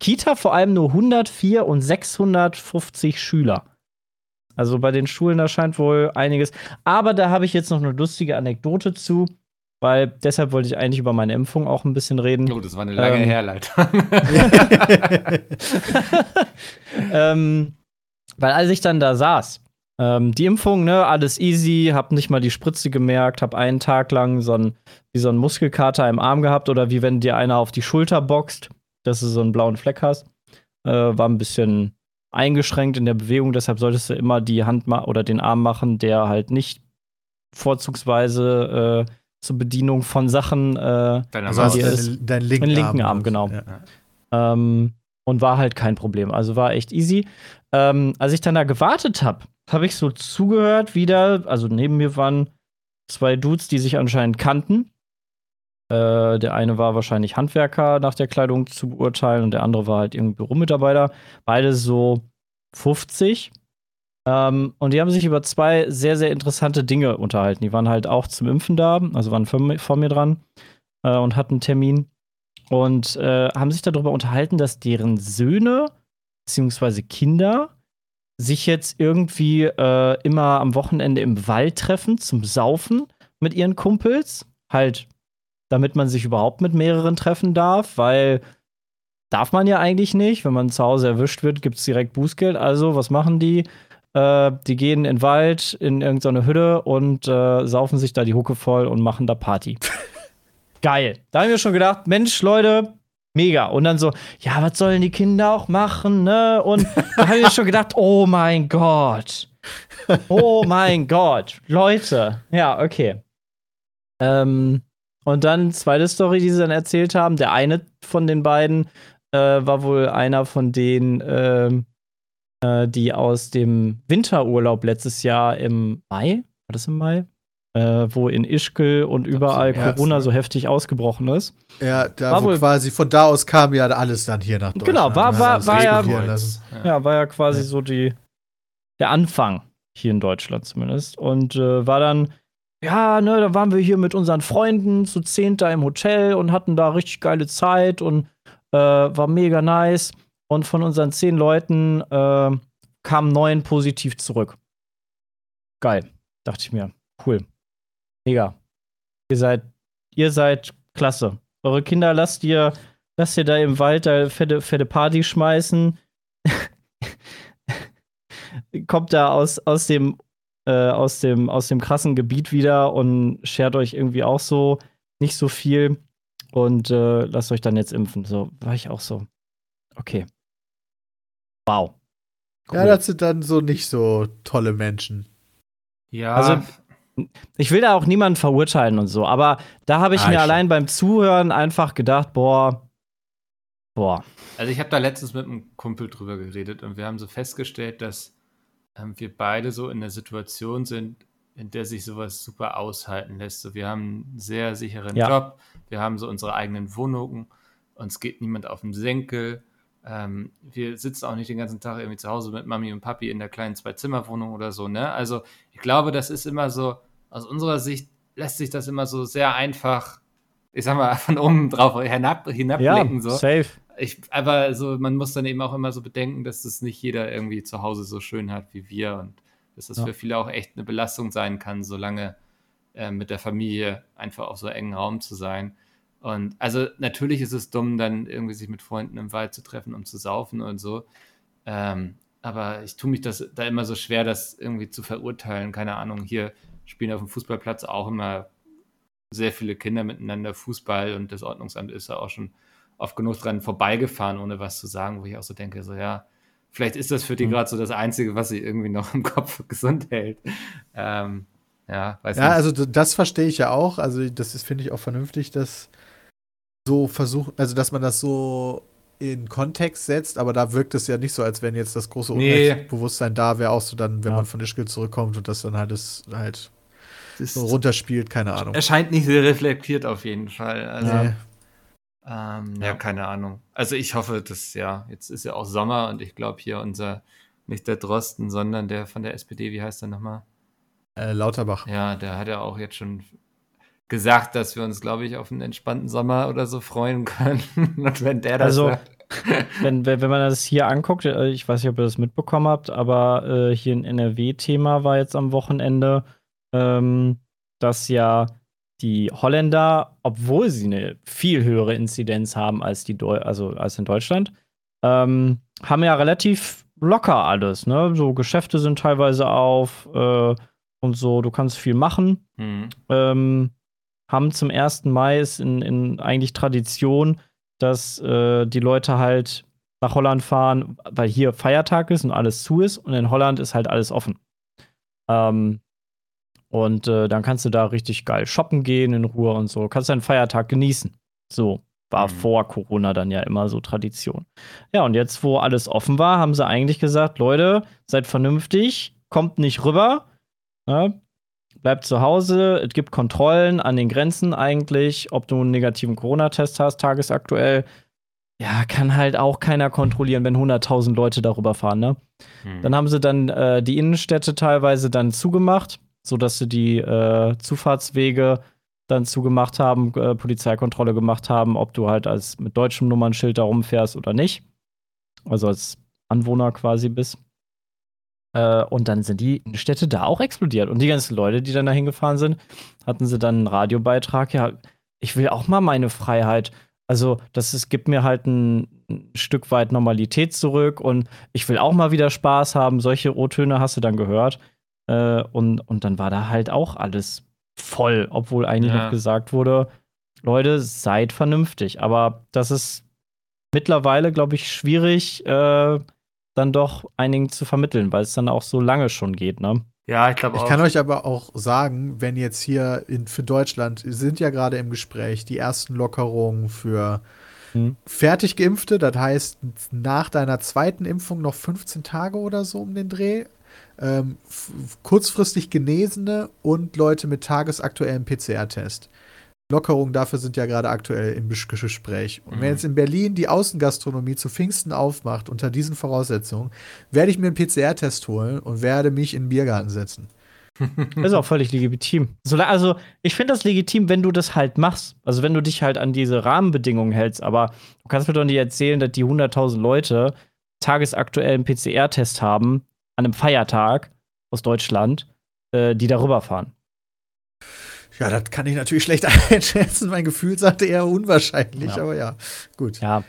Kita vor allem nur 104 und 650 Schüler. Also bei den Schulen, da scheint wohl einiges. Aber da habe ich jetzt noch eine lustige Anekdote zu, weil deshalb wollte ich eigentlich über meine Impfung auch ein bisschen reden. Oh, das war eine lange Ähm, Herleitung. ähm, weil als ich dann da saß, ähm, die Impfung, ne, alles easy, hab nicht mal die Spritze gemerkt, hab einen Tag lang so ein, wie so ein Muskelkater im Arm gehabt oder wie wenn dir einer auf die Schulter boxt, dass du so einen blauen Fleck hast. Äh, war ein bisschen eingeschränkt in der Bewegung, deshalb solltest du immer die Hand oder den Arm machen, der halt nicht vorzugsweise äh, zur Bedienung von Sachen äh, Also ist- deinen, deinen linken, den linken Arm, Arm, genau. Ja. ähm, und war halt kein Problem. Also war echt easy. Ähm, als ich dann da gewartet habe, habe ich so zugehört wieder. Also neben mir waren zwei Dudes, die sich anscheinend kannten. Äh, der eine war wahrscheinlich Handwerker nach der Kleidung zu beurteilen und der andere war halt irgendwie Büromitarbeiter. Beide so 50. Ähm, und die haben sich über zwei sehr, sehr interessante Dinge unterhalten. Die waren halt auch zum Impfen da, also waren vor mir, vor mir dran äh, und hatten einen Termin und äh, haben sich darüber unterhalten, dass deren Söhne bzw. Kinder sich jetzt irgendwie äh, immer am Wochenende im Wald treffen zum Saufen mit ihren Kumpels. Halt, damit man sich überhaupt mit mehreren treffen darf, weil darf man ja eigentlich nicht. Wenn man zu Hause erwischt wird, gibt es direkt Bußgeld. Also, was machen die? Äh, die gehen in den Wald, in irgendeine Hütte und äh, saufen sich da die Hucke voll und machen da Party. Geil. Da haben wir schon gedacht, Mensch, Leute, mega. Und dann so, ja, was sollen die Kinder auch machen, ne? Und da haben wir schon gedacht, oh mein Gott. Oh mein Gott. Leute. Ja, okay. Ähm, und dann zweite Story, die sie dann erzählt haben. Der eine von den beiden äh, war wohl einer von denen, ähm, äh, die aus dem Winterurlaub letztes Jahr im Mai, war das im Mai? Äh, wo in Ischgl und überall März, Corona ne? so heftig ausgebrochen ist. Ja, da War wo wohl- quasi von da aus kam ja alles dann hier nach Deutschland. Genau, war- Man war- war ja-. Ja, war ja quasi Ja. so die, der Anfang hier in Deutschland zumindest. Und äh, war dann, ja, ne, da waren wir hier mit unseren Freunden zu zehnt da im Hotel und hatten da richtig geile Zeit und äh, war mega nice. Und von unseren zehn Leuten äh, kamen neun positiv zurück. Geil, dachte ich mir. Cool. Mega. Ihr seid, ihr seid klasse. Eure Kinder lasst ihr, lasst ihr da im Wald da fette, fette Party schmeißen. Kommt da aus, aus dem äh, aus dem aus dem krassen Gebiet wieder und schert euch irgendwie auch so nicht so viel und äh, lasst euch dann jetzt impfen. So war ich auch so. Okay. Wow. Ja, das sind dann so nicht so tolle Menschen. Ja, Also, Ich will da auch niemanden verurteilen und so, aber da habe ich Ah, mir ich allein beim Zuhören einfach gedacht, boah, Boah. Also ich habe da letztens mit einem Kumpel drüber geredet und wir haben so festgestellt, dass ähm, wir beide so in der Situation sind, in der sich sowas super aushalten lässt. So, wir haben einen sehr sicheren Ja. Job, wir haben so unsere eigenen Wohnungen, uns geht niemand auf den Senkel. Ähm, wir sitzen auch nicht den ganzen Tag irgendwie zu Hause mit Mami und Papi in der kleinen Zwei-Zimmer-Wohnung oder so, ne? Also ich glaube, das ist immer so, aus unserer Sicht lässt sich das immer so sehr einfach, ich sag mal, von oben drauf hinab, Ja, hinabblicken. so. safe. Ich, aber so, man muss dann eben auch immer so bedenken, dass das nicht jeder irgendwie zu Hause so schön hat wie wir und dass das Ja. für viele auch echt eine Belastung sein kann, so lange äh, mit der Familie einfach auf so engen Raum zu sein. Und also natürlich ist es dumm, dann irgendwie sich mit Freunden im Wald zu treffen, um zu saufen und so. Ähm, aber ich tue mich das da immer so schwer, das irgendwie zu verurteilen. Keine Ahnung, hier spielen auf dem Fußballplatz auch immer sehr viele Kinder miteinander Fußball und das Ordnungsamt ist ja auch schon oft genug dran vorbeigefahren, ohne was zu sagen, wo ich auch so denke, so ja, vielleicht ist das für die Mhm. gerade so das Einzige, was sie irgendwie noch im Kopf gesund hält. Ähm, ja, weiß Ja, nicht. also das verstehe ich ja auch. Also das ist, finde ich, auch vernünftig, dass so versucht, also dass man das so in Kontext setzt, aber da wirkt es ja nicht so, als wenn jetzt das große Nee. Da wäre, auch so dann, wenn Ja. man von Ischgl zurückkommt und das dann halt, das halt so runterspielt, keine Ahnung. erscheint nicht sehr reflektiert auf jeden Fall. Also, Nee. ähm, ja. Ja. keine Ahnung. Also ich hoffe, dass, ja, jetzt ist ja auch Sommer und ich glaube hier unser, nicht der Drosten, sondern der von der SPD, wie heißt der nochmal? Äh, Lauterbach. Ja, der hat ja auch jetzt schon gesagt, dass wir uns, glaube ich, auf einen entspannten Sommer oder so freuen können. Und wenn der das Also, sagt, wenn, wenn, wenn man das hier anguckt, äh, ich weiß nicht, ob ihr das mitbekommen habt, aber äh, hier ein NRW-Thema war jetzt am Wochenende, ähm, dass ja die Holländer, obwohl sie eine viel höhere Inzidenz haben als die Deu also als in Deutschland, ähm, haben ja relativ locker alles, ne? So Geschäfte sind teilweise auf äh, und so, du kannst viel machen hm, ähm, haben zum 1. Mai ist in, in eigentlich Tradition, dass äh, die Leute halt nach Holland fahren, weil hier Feiertag ist und alles zu ist und in Holland ist halt alles offen. Ähm, und äh, dann kannst du da richtig geil shoppen gehen in Ruhe und so. Kannst deinen Feiertag genießen. So. War Mhm. vor Corona dann ja immer so Tradition. Ja, und jetzt, wo alles offen war, haben sie eigentlich gesagt: Leute, seid vernünftig, kommt nicht rüber. Ne? Bleibt zu Hause, es gibt Kontrollen an den Grenzen eigentlich, ob du einen negativen Corona-Test hast, tagesaktuell. Ja, kann halt auch keiner kontrollieren, wenn 100.000 Leute darüber fahren, ne? hm. Dann haben sie dann äh, die Innenstädte teilweise dann zugemacht, sodass sie die äh, Zufahrtswege dann zugemacht haben, äh, Polizeikontrolle gemacht haben, ob du halt als mit deutschem Nummernschild da rumfährst oder nicht. Also als Anwohner quasi bist. Äh, und dann sind die Städte da auch explodiert. Und die ganzen Leute, die dann dahin gefahren sind, hatten sie dann einen Radiobeitrag. Ja, ich will auch mal meine Freiheit. Also, das ist, gibt mir halt ein, ein Stück weit Normalität zurück und ich will auch mal wieder Spaß haben. Solche O-Töne hast du dann gehört. Äh, und, und dann war da halt auch alles voll, obwohl eigentlich Ja. noch gesagt wurde, Leute, seid vernünftig. Aber das ist mittlerweile, glaube ich, schwierig, äh, dann doch einigen zu vermitteln, weil es dann auch so lange schon geht, ne? ja, ich glaube Ich auch. kann euch aber auch sagen, wenn jetzt hier in, für Deutschland sind ja gerade im Gespräch die ersten Lockerungen für Hm. fertig geimpfte, das heißt nach deiner zweiten Impfung noch 15 Tage oder so um den Dreh. Ähm, kurzfristig Genesene und Leute mit tagesaktuellem PCR-Test. Lockerungen dafür sind ja gerade aktuell im Gespräch. Und Mhm. wenn jetzt in Berlin die Außengastronomie zu Pfingsten aufmacht, unter diesen Voraussetzungen, werde ich mir einen PCR-Test holen und werde mich in den Biergarten setzen. Das ist auch völlig legitim. Also, ich finde das legitim, wenn du das halt machst. Also, wenn du dich halt an diese Rahmenbedingungen hältst. Aber du kannst mir doch nicht erzählen, dass die 100.000 Leute tagesaktuellen PCR-Test haben an einem Feiertag aus Deutschland, äh, die darüber fahren. Ja, das kann ich natürlich schlecht einschätzen. Mein Gefühl sagte eher unwahrscheinlich, Ja. aber ja, gut. Ja,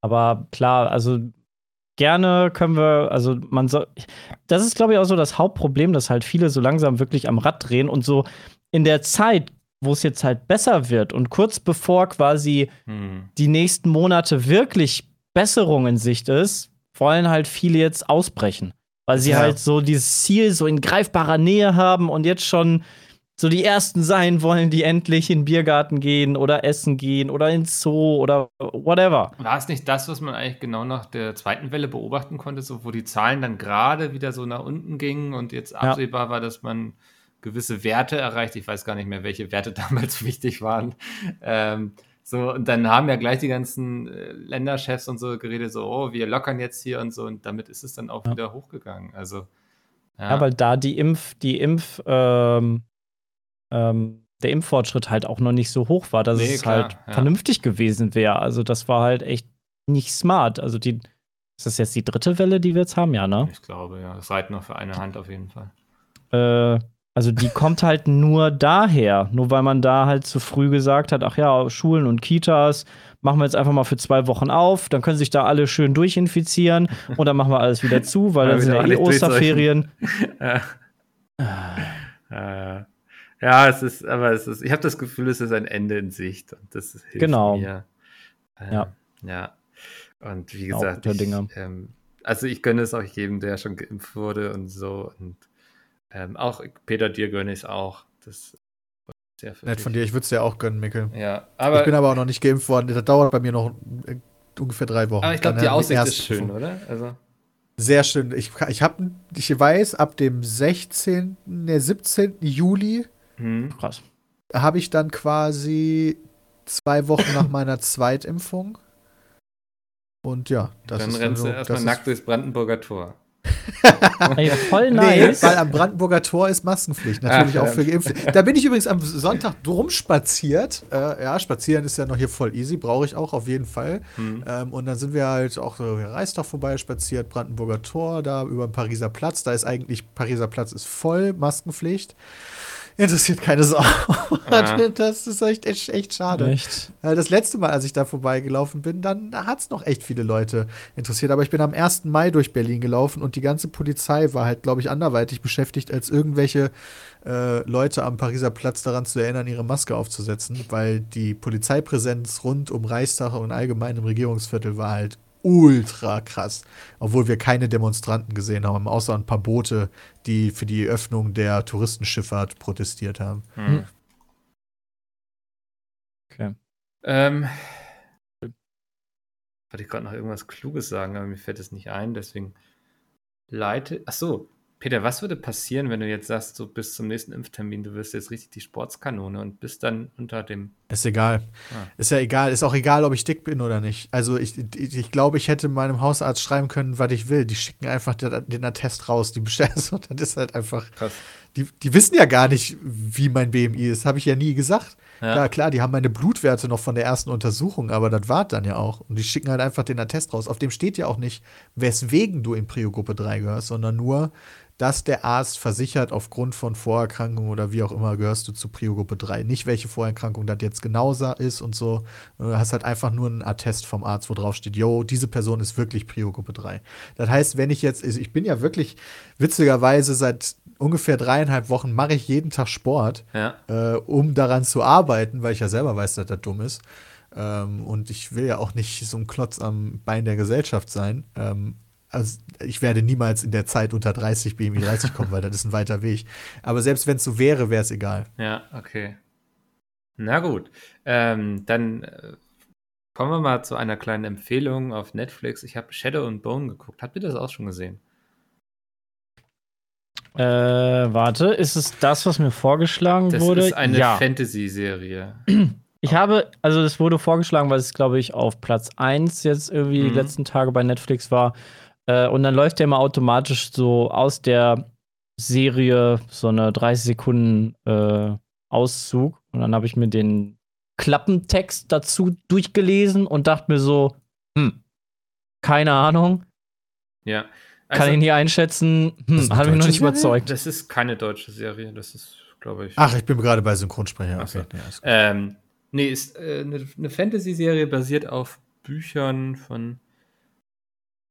aber klar, also gerne können wir, also man soll, das ist glaube ich auch so das Hauptproblem, dass halt viele so langsam wirklich am Rad drehen und so in der Zeit, wo es jetzt halt besser wird und kurz bevor quasi Hm. die nächsten Monate wirklich Besserung in Sicht ist, wollen halt viele jetzt ausbrechen. Weil sie Ja. halt so dieses Ziel so in greifbarer Nähe haben und jetzt schon so die ersten sein wollen, die endlich in den Biergarten gehen oder essen gehen oder ins Zoo oder whatever. War es nicht das, was man eigentlich genau nach der zweiten Welle beobachten konnte, so wo die Zahlen dann gerade wieder so nach unten gingen und jetzt absehbar war, dass man gewisse Werte erreicht. Ich weiß gar nicht mehr, welche Werte damals wichtig waren. Ähm, so, und dann haben ja gleich die ganzen äh, Länderchefs und so geredet, so, oh, wir lockern jetzt hier und so, und damit ist es dann auch ja. wieder hochgegangen. Also, ja. ja. weil da die Impf, die Impf, ähm, ähm, der Impffortschritt halt auch noch nicht so hoch war, dass nee, es klar, halt ja. vernünftig gewesen wäre. Also, das war halt echt nicht smart. Also, die, ist das jetzt die dritte Welle, die wir jetzt haben, ja, ne? Ich glaube, ja. Das reicht noch für eine Hand auf jeden Fall. Äh, also die kommt halt nur daher, nur weil man da halt zu früh gesagt hat, ach ja, Schulen und Kitas machen wir jetzt einfach mal für zwei Wochen auf, dann können sich da alle schön durchinfizieren und dann machen wir alles wieder zu, weil dann sind ja eh Osterferien. ja. ja, es ist, aber es ist, ich habe das Gefühl, es ist ein Ende in Sicht und das hilft genau. mir. Ähm, ja. Ja. Und wie gesagt, ich, ähm, also ich gönne es auch jedem, der schon geimpft wurde und so und ähm, auch Peter, dir gönne ich es auch. Das sehr Nett von dir, ich würde es dir auch gönnen, Mickel. Ja, aber. Ich bin aber auch noch nicht geimpft worden. Das dauert bei mir noch äh, ungefähr drei Wochen. Aber ich glaube, die Aussicht ist schön, oder? Also. Sehr schön. Ich, ich, hab, ich weiß, ab dem 16., ne, 17. Juli hm. habe ich dann quasi zwei Wochen nach meiner Zweitimpfung. Und ja, das dann ist. Dann rennst du erstmal nackt durchs Brandenburger Tor. Ey, voll nice. Nee, weil am Brandenburger Tor ist Maskenpflicht, natürlich Ach, auch für Geimpfte. Da bin ich übrigens am Sonntag drum spaziert. Äh, ja, spazieren ist ja noch hier voll easy, brauche ich auch auf jeden Fall. Mhm. Ähm, und dann sind wir halt auch so Reichstag vorbei spaziert, Brandenburger Tor, da über den Pariser Platz. Da ist eigentlich, Pariser Platz ist voll Maskenpflicht interessiert keine Sau. Ah. Das ist echt, echt, echt schade. Echt? Das letzte Mal, als ich da vorbeigelaufen bin, dann da hat es noch echt viele Leute interessiert. Aber ich bin am 1. Mai durch Berlin gelaufen und die ganze Polizei war halt, glaube ich, anderweitig beschäftigt, als irgendwelche äh, Leute am Pariser Platz daran zu erinnern, ihre Maske aufzusetzen, weil die Polizeipräsenz rund um Reichstag und allgemein im Regierungsviertel war halt ultra krass. Obwohl wir keine Demonstranten gesehen haben, außer ein paar Boote, die für die Öffnung der Touristenschifffahrt protestiert haben. Hm. Okay. Ähm, wollte ich gerade noch irgendwas Kluges sagen, aber mir fällt es nicht ein, deswegen leite. Ach so, Peter, was würde passieren, wenn du jetzt sagst, so bis zum nächsten Impftermin, du wirst jetzt richtig die Sportskanone und bist dann unter dem. Ist egal. Ah. Ist ja egal. Ist auch egal, ob ich dick bin oder nicht. Also ich, ich, ich glaube, ich hätte meinem Hausarzt schreiben können, was ich will. Die schicken einfach den, den Attest raus. Die bestellen so, das ist halt einfach. Krass. Die, die wissen ja gar nicht, wie mein BMI ist. Habe ich ja nie gesagt. Ja. ja. klar, die haben meine Blutwerte noch von der ersten Untersuchung, aber das war dann ja auch. Und die schicken halt einfach den Attest raus. Auf dem steht ja auch nicht, weswegen du in Prio-Gruppe 3 gehörst, sondern nur, dass der Arzt versichert, aufgrund von Vorerkrankungen oder wie auch immer, gehörst du zu Prio-Gruppe 3. Nicht, welche Vorerkrankung das jetzt genau ist und so. Du hast halt einfach nur einen Attest vom Arzt, wo drauf steht, yo, diese Person ist wirklich Prio-Gruppe 3. Das heißt, wenn ich jetzt, ich bin ja wirklich witzigerweise seit ungefähr dreieinhalb Wochen mache ich jeden Tag Sport, ja. äh, um daran zu arbeiten, weil ich ja selber weiß, dass das dumm ist. Ähm, und ich will ja auch nicht so ein Klotz am Bein der Gesellschaft sein. Ähm, also ich werde niemals in der Zeit unter 30 BMI 30 kommen, weil das ist ein weiter Weg. Aber selbst wenn es so wäre, wäre es egal. Ja, okay. Na gut. Ähm, dann äh, kommen wir mal zu einer kleinen Empfehlung auf Netflix. Ich habe Shadow and Bone geguckt. Habt ihr das auch schon gesehen? Äh, warte, ist es das, was mir vorgeschlagen das wurde? Das ist eine ja. Fantasy-Serie. Ich habe, also das wurde vorgeschlagen, weil es, glaube ich, auf Platz 1 jetzt irgendwie mhm. die letzten Tage bei Netflix war. Äh, und dann läuft der immer automatisch so aus der Serie so eine 30 Sekunden äh, Auszug. Und dann habe ich mir den Klappentext dazu durchgelesen und dachte mir so, hm, keine Ahnung. Ja. Also, Kann ich nicht einschätzen. Hm, hat mich noch nicht überzeugt. Das ist keine deutsche Serie, das ist, glaube ich. Ach, ich bin gerade bei Synchronsprecher. Okay. Okay. Ja, ähm, nee, ist äh, eine, eine Fantasy-Serie basiert auf Büchern von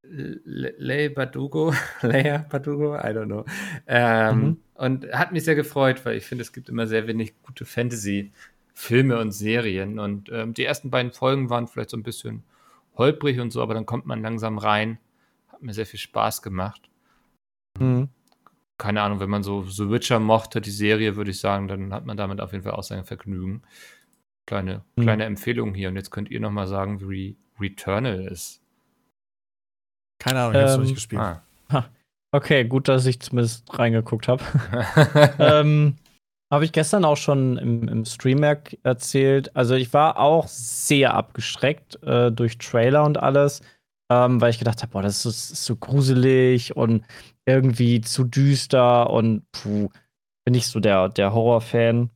Leia Badugo, Leia Badugo, I don't know. Ähm, mhm. Und hat mich sehr gefreut, weil ich finde, es gibt immer sehr wenig gute Fantasy-Filme und Serien. Und ähm, die ersten beiden Folgen waren vielleicht so ein bisschen holprig und so, aber dann kommt man langsam rein. Hat mir sehr viel Spaß gemacht. Mhm. keine Ahnung, wenn man so The Witcher mochte, die Serie, würde ich sagen, dann hat man damit auf jeden Fall auch sein Vergnügen. Kleine, Mhm. kleine Empfehlung hier. Und jetzt könnt ihr noch mal sagen, wie Returnal ist. Keine Ahnung, ich hab's noch Ähm, nicht gespielt. Ah. Okay, gut, dass ich zumindest reingeguckt habe. ähm, habe ich gestern auch schon im, im Stream er erzählt. Also ich war auch sehr abgestreckt äh, durch Trailer und alles, ähm, weil ich gedacht habe, boah, das ist, ist so gruselig und irgendwie zu düster und puh, bin ich so der, der Horror-Fan.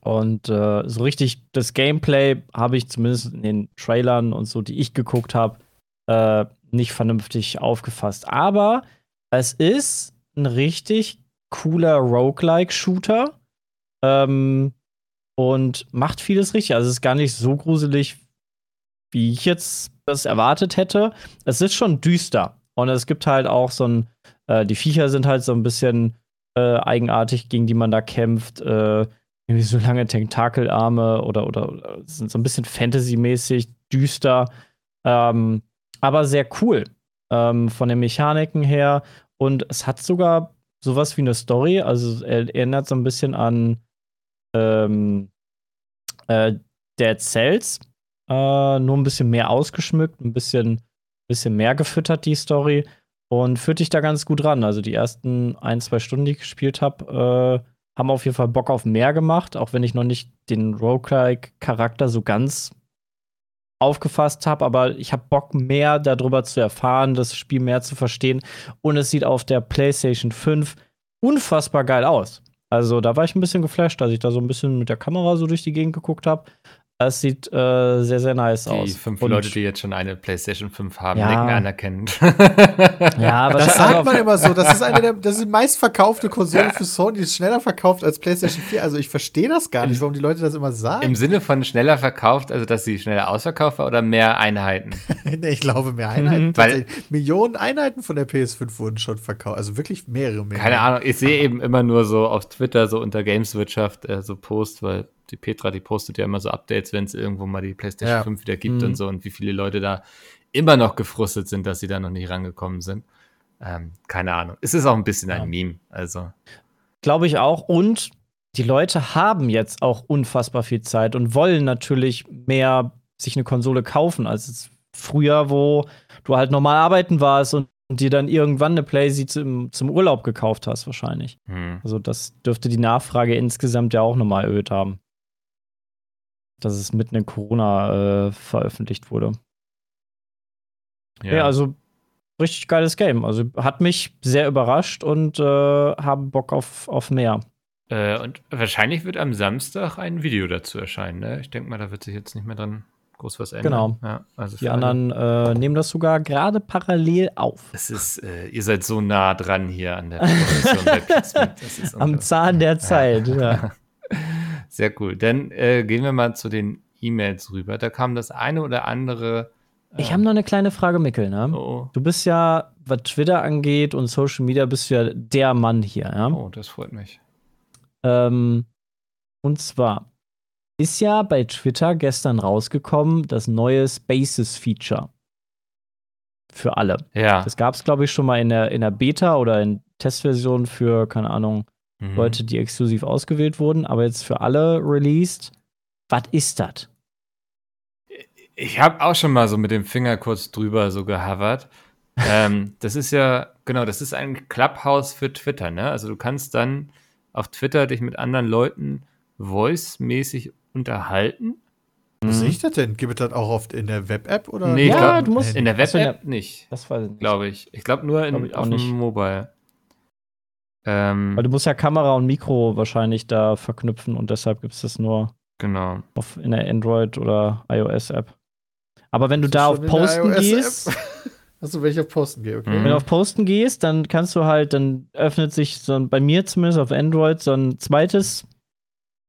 Und äh, so richtig das Gameplay habe ich zumindest in den Trailern und so, die ich geguckt habe, äh, nicht vernünftig aufgefasst. Aber es ist ein richtig cooler Roguelike-Shooter ähm, und macht vieles richtig. Also es ist gar nicht so gruselig, wie ich jetzt das erwartet hätte. Es ist schon düster und es gibt halt auch so ein, äh, die Viecher sind halt so ein bisschen äh, eigenartig, gegen die man da kämpft. Äh, irgendwie so lange Tentakelarme oder, oder, oder sind so ein bisschen Fantasy-mäßig düster. Ähm, aber sehr cool ähm, von den Mechaniken her. Und es hat sogar sowas wie eine Story. Also er erinnert so ein bisschen an ähm, äh, Dead Cells. Äh, nur ein bisschen mehr ausgeschmückt, ein bisschen, bisschen mehr gefüttert, die Story. Und führt dich da ganz gut ran. Also die ersten ein, zwei Stunden, die ich gespielt habe, äh, haben auf jeden Fall Bock auf mehr gemacht, auch wenn ich noch nicht den Roguelike-Charakter so ganz aufgefasst habe, aber ich habe Bock mehr darüber zu erfahren, das Spiel mehr zu verstehen und es sieht auf der PlayStation 5 unfassbar geil aus. Also da war ich ein bisschen geflasht, als ich da so ein bisschen mit der Kamera so durch die Gegend geguckt habe. Es sieht äh, sehr, sehr nice Die aus. fünf Und- Leute, die jetzt schon eine PlayStation 5 haben, Ja. nicken anerkennend. Ja, aber Das sagt man immer so. Das ist eine der, das ist die meistverkaufte Konsole für Sony, die ist schneller verkauft als PlayStation 4. Also ich verstehe das gar nicht, warum die Leute das immer Im sagen. Sinne von schneller verkauft, also dass sie schneller ausverkauft war oder mehr Einheiten? nee, ich glaube mehr Einheiten. Mhm. Weil-. Millionen Einheiten von der PS5 wurden schon verkauft. Also wirklich mehrere Millionen. Keine Ahnung, ich sehe eben immer nur so auf Twitter so unter Gameswirtschaft äh, so Post, weil die Petra, die postet ja immer so Updates, wenn es irgendwo mal die PlayStation Ja. 5 wieder gibt Mhm. und so und wie viele Leute da immer noch gefrustet sind, dass sie da noch nicht rangekommen sind. Ähm, keine Ahnung. Es ist auch ein bisschen Ja. ein Meme, also. Glaube ich auch. Und die Leute haben jetzt auch unfassbar viel Zeit und wollen natürlich mehr sich eine Konsole kaufen, als es früher, wo du halt normal arbeiten warst und, und dir dann irgendwann eine Playsee zum, zum Urlaub gekauft hast, wahrscheinlich. Hm. Also, das dürfte die Nachfrage insgesamt ja auch nochmal erhöht haben. Dass es mitten in Corona äh, veröffentlicht wurde. Ja. also richtig geiles Game. Also hat mich sehr überrascht und äh, habe Bock auf, auf mehr. Äh, und wahrscheinlich wird am Samstag ein Video dazu erscheinen. Ne? Ich denke mal, da wird sich jetzt nicht mehr dran groß was ändern. Genau. Ja, also Die anderen äh, nehmen das sogar gerade parallel auf. Es ist, äh, ihr seid so nah dran hier an der Produktion bei Am. Zahn der Zeit, ja. Sehr cool. Dann äh, gehen wir mal zu den E-Mails rüber. Da kam das eine oder andere. äh, Ich habe noch eine kleine Frage, Mickel. Ne? oh, Du bist ja, was Twitter angeht und Social Media, bist du ja der Mann hier. Ja? oh, das freut mich. Ähm, und zwar ist ja bei Twitter gestern rausgekommen das neue Spaces-Feature. Für alle. Ja. Das gab es, glaube ich, schon mal in der, in der Beta oder in Testversion für, keine Ahnung, Mhm. Leute, die exklusiv ausgewählt wurden, aber jetzt für alle released. Was ist das? Ich habe auch schon mal so mit dem Finger kurz drüber so gehavert. ähm, das ist ja, genau, das ist ein Clubhouse für Twitter, ne? Also du kannst dann auf Twitter dich mit anderen Leuten voice-mäßig unterhalten. Wo sehe ich das denn? Gibt es das auch oft in der Web-App? oder? Nee, ich Ja, glaub, du musst- in der Web-App nicht, Das weiß ich nicht. glaube ich. Ich glaube nur Glaub in, ich auch auf nicht. dem Mobile. Ähm, Weil du musst ja Kamera und Mikro wahrscheinlich da verknüpfen und deshalb gibt es das nur genau. auf, in der Android- oder iOS-App. Aber wenn du da auf Posten gehst, Achso, wenn ich auf Posten gehe, okay. Wenn du auf Posten gehst, dann kannst du halt, dann öffnet sich so ein, bei mir zumindest auf Android so ein zweites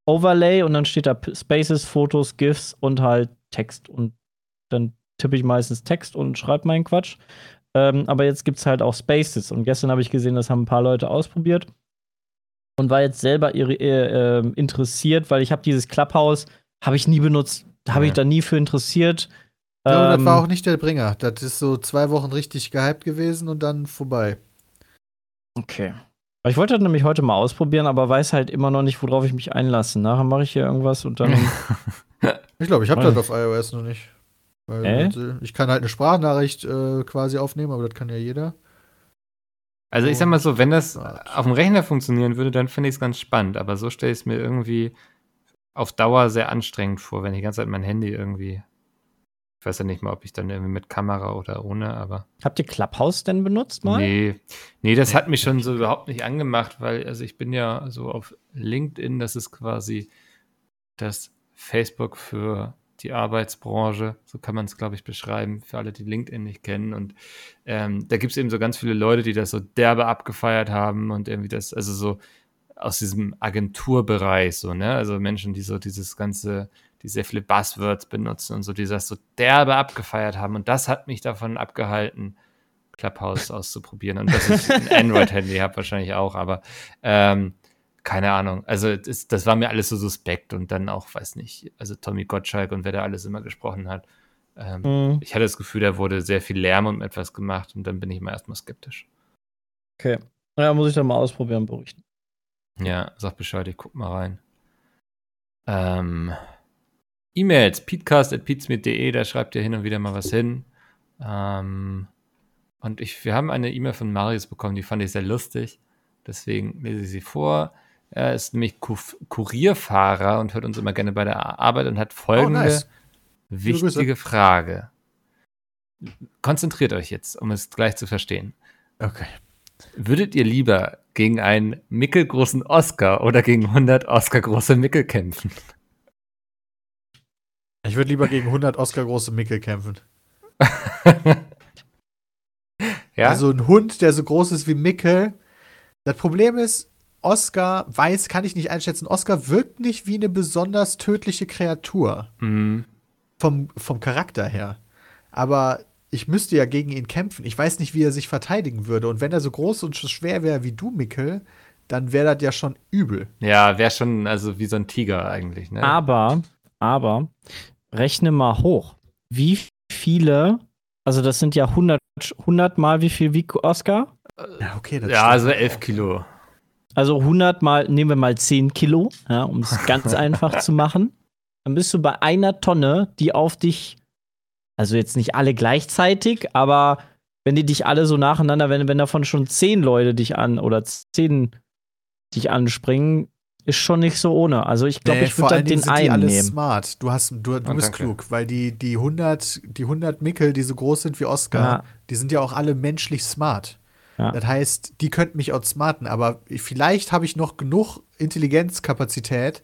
Overlay und dann steht da Spaces, Fotos, GIFs und halt Text. Und dann tippe ich meistens Text und schreibe meinen Quatsch. Ähm, aber jetzt gibt es halt auch Spaces. Und gestern habe ich gesehen, das haben ein paar Leute ausprobiert und war jetzt selber äh, ähm, interessiert, weil ich habe dieses Clubhouse, habe ich nie benutzt, habe ich Ja. da nie für interessiert. Ich glaube, das Ähm, war auch nicht der Bringer. Das ist so zwei Wochen richtig gehypt gewesen und dann vorbei. Okay. Ich wollte das nämlich heute mal ausprobieren, aber weiß halt immer noch nicht, worauf ich mich einlasse. Nachher mache ich hier irgendwas und dann. Ich glaube, ich habe Ja. das auf iOS noch nicht. Weil, Äh? Ich kann halt eine Sprachnachricht äh, quasi aufnehmen, aber das kann ja jeder. Also ich sag mal so, wenn das auf dem Rechner funktionieren würde, dann finde ich es ganz spannend. Aber so stelle ich es mir irgendwie auf Dauer sehr anstrengend vor, wenn ich die ganze Zeit mein Handy irgendwie. Ich weiß ja nicht mal, ob ich dann irgendwie mit Kamera oder ohne, aber. Habt ihr Clubhouse denn benutzt mal? Nee, nee, das hat mich schon so überhaupt nicht angemacht, weil, also ich bin ja so auf LinkedIn, das ist quasi das Facebook für die Arbeitsbranche, so kann man es, glaube ich, beschreiben, für alle, die LinkedIn nicht kennen. Und ähm, da gibt es eben so ganz viele Leute, die das so derbe abgefeiert haben und irgendwie das, also so aus diesem Agenturbereich, so, ne? Also Menschen, die so dieses ganze, die sehr viele Buzzwords benutzen und so, die das so derbe abgefeiert haben. Und das hat mich davon abgehalten, Clubhouse auszuprobieren. Und dass ich ein Android-Handy habe, wahrscheinlich auch, aber ähm, keine Ahnung. Also das, das war mir alles so suspekt und dann auch, weiß nicht, also Tommy Gottschalk und wer da alles immer gesprochen hat. Ähm, Hm, Ich hatte das Gefühl, da wurde sehr viel Lärm um etwas gemacht und dann bin ich immer erstmal skeptisch. okay. Ja, muss ich dann mal ausprobieren und berichten. Ja, sag Bescheid, ich guck mal rein. Ähm, E-Mails, peatcast.peatsmeet.de, da schreibt ihr hin und wieder mal was hin. Ähm, und ich, wir haben eine E-Mail von Marius bekommen, die fand ich sehr lustig. Deswegen lese ich sie vor. Er ist nämlich Ku Kurierfahrer und hört uns immer gerne bei der Arbeit und hat folgende Oh, nice. wichtige Frage. Konzentriert euch jetzt, um es gleich zu verstehen. Okay. Würdet ihr lieber gegen einen mickelgroßen Oscar oder gegen 100 Oscar-große Mickel kämpfen? Ich würde lieber gegen 100 Oscar-große Mickel kämpfen. ja, Also ein Hund, der so groß ist wie Mickel. Das Problem ist, Oscar weiß, kann ich nicht einschätzen. Oscar wirkt nicht wie eine besonders tödliche Kreatur. Mhm. Vom, vom Charakter her. Aber ich müsste ja gegen ihn kämpfen. Ich weiß nicht, wie er sich verteidigen würde. Und wenn er so groß und so schwer wäre wie du, Mickel, dann wäre das ja schon übel. ja wäre schon also wie so ein Tiger eigentlich. Ne? Aber, aber, rechne mal hoch. Wie viele, also das sind ja 100, 100 mal wie viel wie Oscar? Ja, okay. Das ja, also 11 Kilo. Also 100 mal, nehmen wir mal 10 Kilo, ja, um es ganz einfach zu machen. Dann bist du bei einer Tonne, die auf dich, also jetzt nicht alle gleichzeitig, aber wenn die dich alle so nacheinander, wenn, wenn davon schon 10 Leute dich an oder 10 dich anspringen, ist schon nicht so ohne. Also ich glaube, Nee, ich vor würde allen dann Dingen den sind die einen alle nehmen. smart. Du, hast, du, du Und bist danke. klug, weil die, die, 100, die 100 Mickel, die so groß sind wie Oscar, Ja. die sind ja auch alle menschlich smart. Ja. Das heißt, die könnten mich outsmarten, aber vielleicht habe ich noch genug Intelligenzkapazität,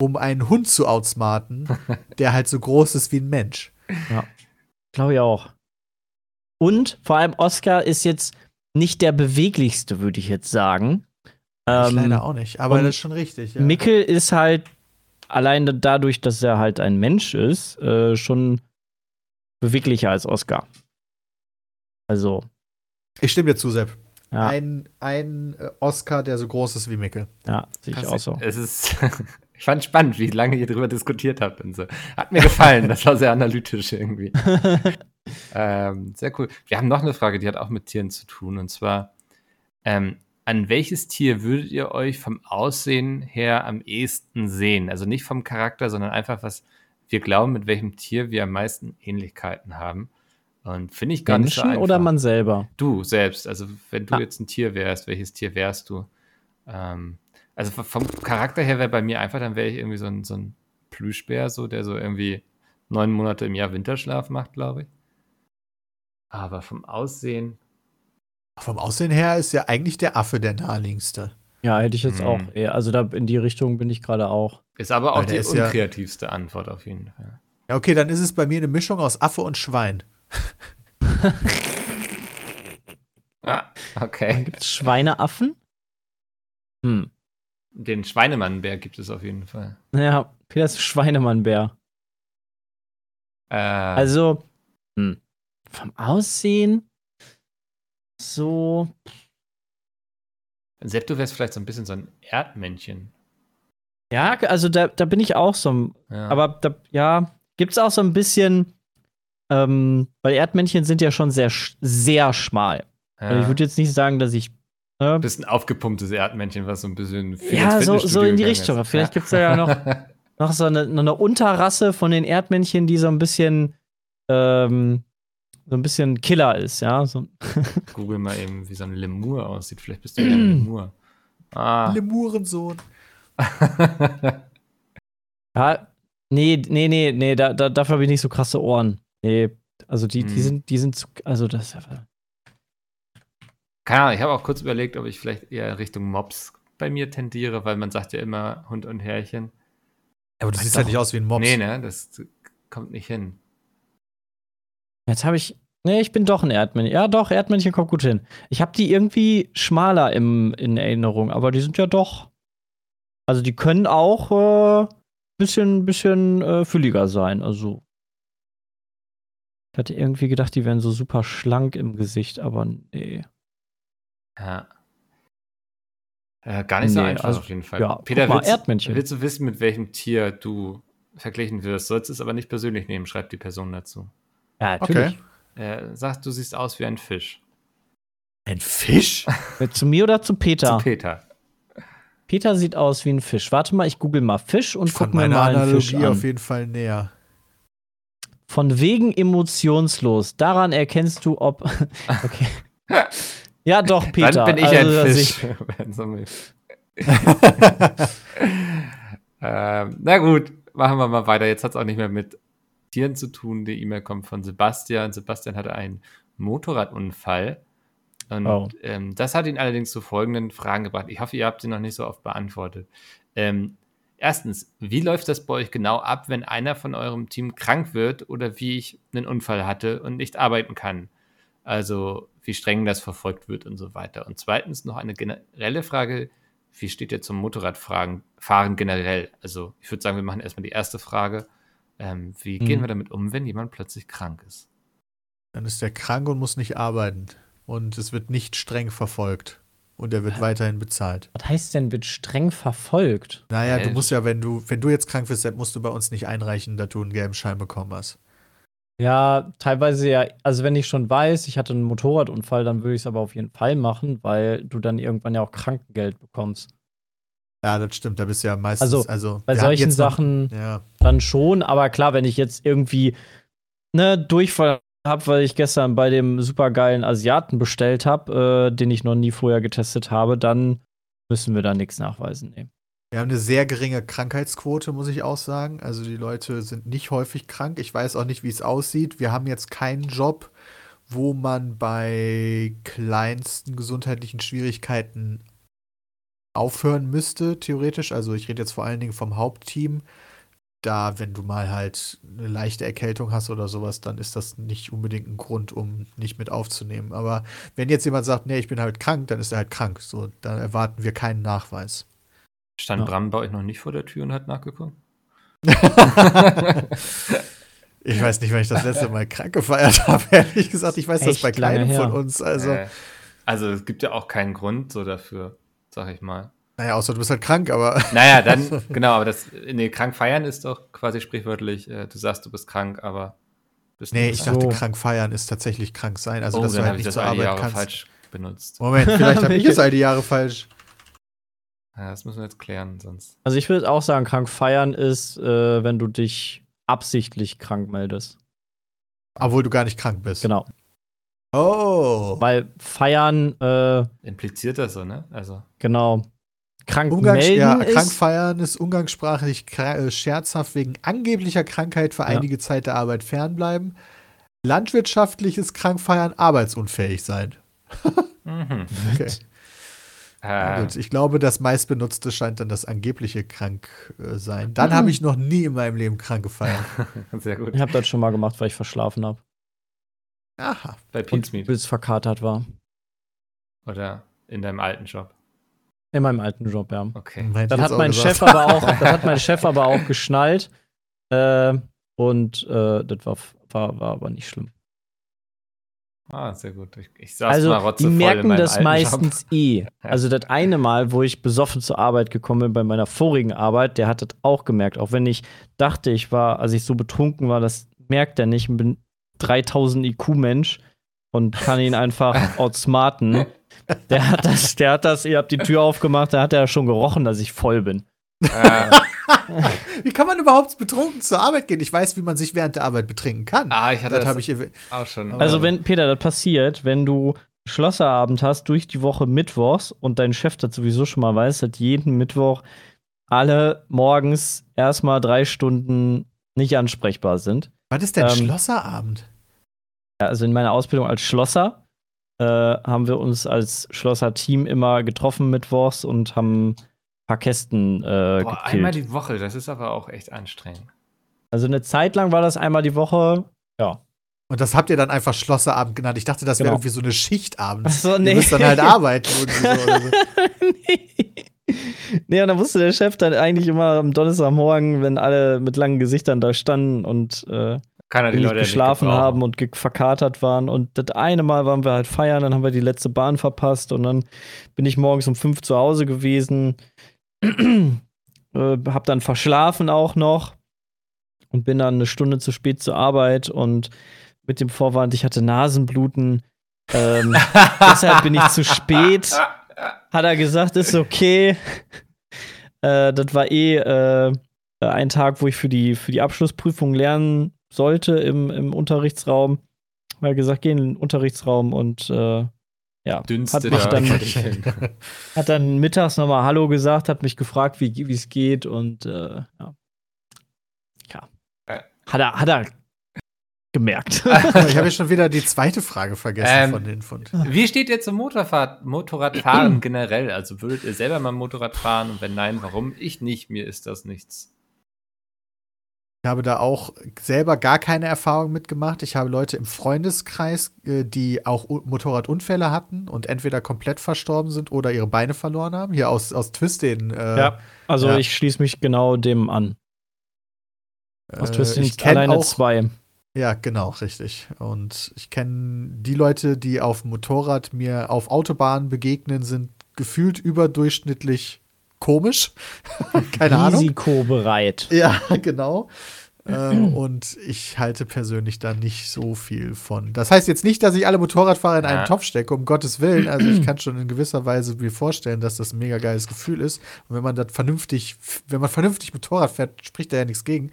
um einen Hund zu outsmarten, der halt so groß ist wie ein Mensch. Glaube ich auch. Und vor allem Oscar ist jetzt nicht der beweglichste, würde ich jetzt sagen. ich Ähm, leider auch nicht, aber das ist schon richtig. Ja. Mickel ist halt alleine dadurch, dass er halt ein Mensch ist, äh, schon beweglicher als Oscar. Also, Ich stimme dir zu, Sepp. ja, Ein, ein äh, Oscar, der so groß ist wie Mickel. ja sehe ich auch so. Es ist, ich fand spannend, wie lange ihr darüber diskutiert habt und so. Hat mir gefallen, das war sehr analytisch irgendwie. ähm, sehr cool. Wir haben noch eine Frage, die hat auch mit Tieren zu tun. Und zwar, ähm, an welches Tier würdet ihr euch vom Aussehen her am ehesten sehen? Also nicht vom Charakter, sondern einfach, was wir glauben, mit welchem Tier wir am meisten Ähnlichkeiten haben. Und finde ich gar nicht so Menschen einfach. oder man selber? Du selbst, also wenn du Ah. jetzt ein Tier wärst, welches Tier wärst du? Ähm, also vom Charakter her wäre bei mir einfach, dann wäre ich irgendwie so ein, so ein Plüschbär, so, der so irgendwie neun Monate im Jahr Winterschlaf macht, glaube ich. Aber vom Aussehen, Vom Aussehen her ist ja eigentlich der Affe der naheliegendste. Ja, hätte ich jetzt Hm. auch. Eher, also da in die Richtung bin ich gerade auch. ist aber Weil auch der die ist ja- unkreativste Antwort auf jeden Fall. Ja, okay, dann ist es bei mir eine Mischung aus Affe und Schwein. Ah, okay. Gibt es Schweineaffen? Hm. Den Schweinemannbär gibt es auf jeden Fall. Ja, Peter ist Schweinemannbär. Äh, Also, hm. vom Aussehen so. Sepp, du wärst vielleicht so ein bisschen so ein Erdmännchen. Ja, also da, da bin ich auch so. ein- Ja. Aber da, ja, gibt es auch so ein bisschen. Ähm, weil Erdmännchen sind ja schon sehr, sehr schmal. ja. Also ich würde jetzt nicht sagen, dass ich. Ne? Bisschen aufgepumptes Erdmännchen, was so ein bisschen Ja, so, so in die Richtung. ist. Vielleicht gibt es da ja noch, noch so eine, eine Unterrasse von den Erdmännchen, die so ein bisschen ähm, so ein bisschen Killer ist, ja. So, Google mal eben, wie so ein Lemur aussieht. Vielleicht bist du ja ein Lemur. Ah. Lemurensohn. ja, nee, nee, nee, nee, da, da, dafür habe ich nicht so krasse Ohren. Nee, also die, die Hm. sind, die sind zu, also das ist einfach. Keine Ahnung, ich habe auch kurz überlegt, ob ich vielleicht eher Richtung Mops bei mir tendiere, weil man sagt ja immer Hund und Härchen. Aber du siehst doch. halt nicht aus wie ein Mops. Nee, ne, das kommt nicht hin. Jetzt habe ich. Nee, ich bin doch ein Erdmännchen. Ja, doch, Erdmännchen kommt gut hin. Ich habe die irgendwie schmaler im, in Erinnerung, aber die sind ja doch. Also die können auch äh, bisschen, bisschen äh, fülliger sein. Also. Ich hatte irgendwie gedacht, die wären so super schlank im Gesicht, aber nee. Ja. Äh, gar nicht so Nee, einfach also, auf jeden Fall. ja, Peter, mal, willst, Erdmännchen. willst du wissen, mit welchem Tier du verglichen wirst? Sollst es aber nicht persönlich nehmen, schreibt die Person dazu. Ja, Okay. Er sagt, du siehst aus wie ein Fisch. Ein Fisch? Äh, Zu mir oder zu Peter? Zu Peter. Peter sieht aus wie ein Fisch. Warte mal, ich google mal Fisch und Von guck mir mal einen Fisch Analogie an. auf jeden Fall näher. Von wegen emotionslos. Daran erkennst du, ob. okay. Ja, doch, Peter. Dann bin ich also, ein Fisch. will. ähm, na gut, machen wir mal weiter. Jetzt hat es auch nicht mehr mit Tieren zu tun. Die E-Mail kommt von Sebastian. Sebastian hatte einen Motorradunfall. Und Oh. ähm, das hat ihn allerdings zu folgenden Fragen gebracht. Ich hoffe, ihr habt sie noch nicht so oft beantwortet. Ähm, erstens, wie läuft das bei euch genau ab, wenn einer von eurem Team krank wird oder wie ich einen Unfall hatte und nicht arbeiten kann? Also, wie streng das verfolgt wird und so weiter. Und zweitens noch eine generelle Frage, wie steht ihr zum Motorradfahren Fahren generell? Also, ich würde sagen, wir machen erstmal die erste Frage. Ähm, wie Mhm. gehen wir damit um, wenn jemand plötzlich krank ist? Dann ist er krank und muss nicht arbeiten. Und es wird nicht streng verfolgt. Und er wird weiterhin bezahlt. Was heißt denn, wird streng verfolgt? Naja, Äh, du musst ja, wenn du, wenn du jetzt krank bist, dann musst du bei uns nicht einreichen, dass du einen gelben Schein bekommen hast. Ja, teilweise ja. Also, wenn ich schon weiß, ich hatte einen Motorradunfall, dann würde ich es aber auf jeden Fall machen, weil du dann irgendwann ja auch Krankengeld bekommst. Ja, das stimmt. Da bist du ja meistens. Also, Also, Bei solchen jetzt noch- Sachen Ja. dann schon, aber klar, wenn ich jetzt irgendwie ne Durchfall habe, weil ich gestern bei dem supergeilen Asiaten bestellt habe, äh, den ich noch nie vorher getestet habe, dann müssen wir da nichts nachweisen. Nee. Wir haben eine sehr geringe Krankheitsquote, muss ich auch sagen. Also die Leute sind nicht häufig krank. Ich weiß auch nicht, wie es aussieht. Wir haben jetzt keinen Job, wo man bei kleinsten gesundheitlichen Schwierigkeiten aufhören müsste, theoretisch. Also ich rede jetzt vor allen Dingen vom Hauptteam. Da, wenn du mal halt eine leichte Erkältung hast oder sowas, dann ist das nicht unbedingt ein Grund, um nicht mit aufzunehmen. Aber wenn jetzt jemand sagt, nee, ich bin halt krank, dann ist er halt krank. So, dann erwarten wir keinen Nachweis. Stand Ja. Bram bei euch noch nicht vor der Tür und hat nachgeguckt? Ich weiß nicht, wann ich das letzte Mal krank gefeiert habe, ehrlich gesagt. Ich weiß das Echt bei lange keinem her. von uns. Also, Äh, also es gibt ja auch keinen Grund so dafür, sag ich mal. Naja, außer du bist halt krank, aber Naja, dann, genau, aber das, nee, krank feiern ist doch quasi sprichwörtlich, äh, du sagst, du bist krank, aber bist nee, nicht ich krank. dachte, So. krank feiern ist tatsächlich krank sein. Also, oh, dass du halt habe ich nicht zur all die Arbeit Jahre kannst. falsch benutzt. Moment, vielleicht habe ich es all die Jahre falsch. Ja, das müssen wir jetzt klären, sonst. Also ich würde auch sagen, krank feiern ist, äh, wenn du dich absichtlich krank meldest. Obwohl du gar nicht krank bist. Genau. Oh. Weil feiern, äh, Impliziert das so, ne? Also, genau. Krank Umgangs melden ja, ist, krank feiern ist umgangssprachlich äh, scherzhaft wegen angeblicher Krankheit für Ja. einige Zeit der Arbeit fernbleiben. Landwirtschaftliches Krankfeiern arbeitsunfähig sein. mhm. Okay. Äh, Gut, ich glaube, das meistbenutzte scheint dann das angebliche krank äh, sein. Dann habe ich noch nie in meinem Leben krank gefeiert. sehr gut. Ich habe das schon mal gemacht, weil ich verschlafen habe Aha. Bei Meat übelst verkatert war. oder in deinem alten Job. In meinem alten Job, ja. Okay. Das hat mein gesagt. Chef aber auch, das hat mein Chef aber auch geschnallt. Äh, und äh, das war, war, war aber nicht schlimm. Ah, sehr gut. Ich, ich saß Also, mal die rotzevoll merken das alten meistens Job. eh. Also, das eine Mal, wo ich besoffen zur Arbeit gekommen bin bei meiner vorigen Arbeit, der hat das auch gemerkt. Auch wenn ich dachte, ich war, als ich so betrunken war, das merkt er nicht. Ich bin 3000 IQ-Mensch und kann ihn einfach outsmarten. Der hat das, der hat das, ihr habt die Tür aufgemacht, da hat er schon gerochen, dass ich voll bin. Äh, Wie kann man überhaupt betrunken zur Arbeit gehen? Ich weiß, wie man sich während der Arbeit betrinken kann. ah, ich hatte das das, habe ich. auch schon. Also, wenn, Peter, das passiert, wenn du Schlosserabend hast durch die Woche Mittwochs und dein Chef das sowieso schon mal weiß, dass jeden Mittwoch alle morgens erstmal drei Stunden nicht ansprechbar sind. Was ist denn Ähm, Schlosserabend? Ja, also in meiner Ausbildung als Schlosser äh, haben wir uns als Schlosser-Team immer getroffen mittwochs und haben ein paar Kästen äh, Boah, einmal die Woche, das ist aber auch echt anstrengend. Also eine Zeit lang war das einmal die Woche. Ja. Und das habt ihr dann einfach Schlosserabend genannt. Ich dachte, das wäre Genau. irgendwie so eine Schicht abends. Ach so, Ihr nee. müsst dann halt arbeiten. so oder so. nee. nee, und dann wusste der Chef dann eigentlich immer am Donnerstagmorgen, wenn alle mit langen Gesichtern da standen und äh, Kann die Leute geschlafen haben und verkatert waren. Und das eine Mal waren wir halt feiern, dann haben wir die letzte Bahn verpasst und dann bin ich morgens um fünf zu Hause gewesen, äh, hab dann verschlafen auch noch und bin dann eine Stunde zu spät zur Arbeit und mit dem Vorwand, ich hatte Nasenbluten. Ähm, deshalb bin ich zu spät. Hat er gesagt, ist okay. Äh, das war eh äh, ein Tag, wo ich für die, für die Abschlussprüfung lernen sollte im, im Unterrichtsraum. Er gesagt, geh in den Unterrichtsraum und äh, ja, Dünste hat mich da dann, hat dann mittags nochmal Hallo gesagt, hat mich gefragt, wie wie es geht und äh, ja. ja. Äh. Hat er, hat er gemerkt. ich habe ja schon wieder die zweite Frage vergessen Ähm, von den von. Wie steht ihr zum Motorfahrt, Motorradfahren generell? Also würdet ihr selber mal Motorrad fahren? Und wenn nein, warum? Ich nicht, mir ist das nichts. Ich habe da auch selber gar keine Erfahrung mitgemacht. Ich habe Leute im Freundeskreis, äh, die auch Motorradunfälle hatten und entweder komplett verstorben sind oder ihre Beine verloren haben. Hier aus, aus Twist den. Äh, ja, also ja. ich schließe mich genau dem an. Aus äh, Twisted ich kenne alleine auch, zwei. Ja, genau, richtig. Und ich kenne die Leute, die auf dem Motorrad mir auf Autobahnen begegnen, sind gefühlt überdurchschnittlich komisch. Keine Ahnung. Risikobereit. Ja, genau. ähm, und ich halte persönlich da nicht so viel von. Das heißt jetzt nicht, dass ich alle Motorradfahrer in einen Ja. Topf stecke, um Gottes Willen. Also ich kann schon in gewisser Weise mir vorstellen, dass das ein mega geiles Gefühl ist. Und wenn man das vernünftig, wenn man vernünftig Motorrad fährt, spricht da ja nichts gegen.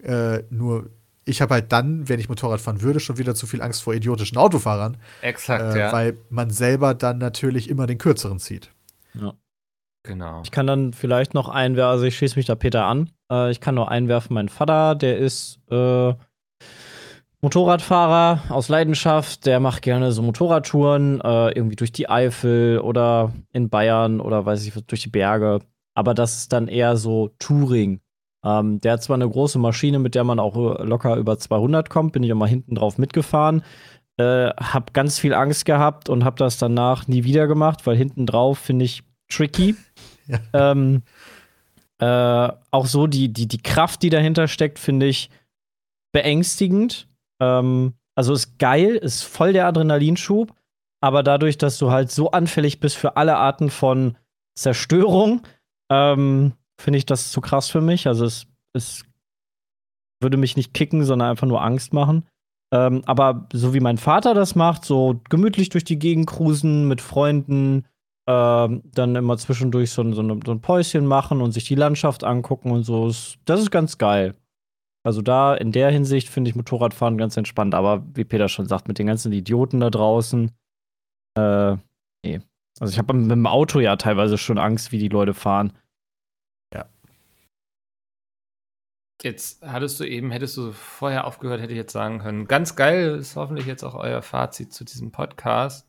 Äh, nur ich habe halt dann, wenn ich Motorrad fahren würde, schon wieder zu viel Angst vor idiotischen Autofahrern, Exakt, äh, ja. weil man selber dann natürlich immer den kürzeren zieht. Genau. Ich kann dann vielleicht noch einwerfen, also ich schließe mich da Peter an. Äh, ich kann noch einwerfen, mein Vater, der ist äh, Motorradfahrer aus Leidenschaft, der macht gerne so Motorradtouren, äh, irgendwie durch die Eifel oder in Bayern oder weiß ich, durch die Berge. Aber das ist dann eher so Touring. Ähm, der hat zwar eine große Maschine, mit der man auch äh, locker über 200 kommt, bin ich auch mal hinten drauf mitgefahren. Äh, hab ganz viel Angst gehabt und hab das danach nie wieder gemacht, weil hinten drauf finde ich tricky. Ähm, äh, auch so die, die, die Kraft, die dahinter steckt, finde ich beängstigend. Ähm, also ist geil, ist voll der Adrenalinschub, aber dadurch, dass du halt so anfällig bist für alle Arten von Zerstörung, ähm, finde ich das zu krass für mich. Also es, es würde mich nicht kicken, sondern einfach nur Angst machen. Ähm, aber so wie mein Vater das macht, so gemütlich durch die Gegend cruisen mit Freunden, ähm, dann immer zwischendurch so, ein- so, so ein Päuschen machen und sich die Landschaft angucken und so. Das ist ganz geil. Also da in der Hinsicht finde ich Motorradfahren ganz entspannt. Aber wie Peter schon sagt, mit den ganzen Idioten da draußen, äh, nee. Also ich habe mit dem Auto ja teilweise schon Angst, wie die Leute fahren. Jetzt hattest du eben, hättest du vorher aufgehört, hätte ich jetzt sagen können. Ganz geil ist hoffentlich jetzt auch euer Fazit zu diesem Podcast.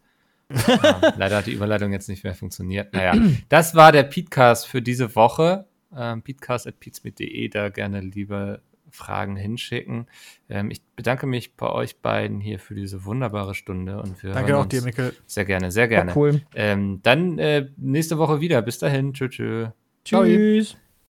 Ja, leider hat die Überleitung jetzt nicht mehr funktioniert. Naja, das war der Petecast für diese Woche. Ähm, Petecast.peatsmit.de, da gerne lieber Fragen hinschicken. Ähm, ich bedanke mich bei euch beiden hier für diese wunderbare Stunde und wir Danke auch dir, Mikkel. sehr gerne, sehr gerne. War cool. Ähm, dann äh, nächste Woche wieder. Bis dahin. Tschö, tschö. Ciao. Tschüss.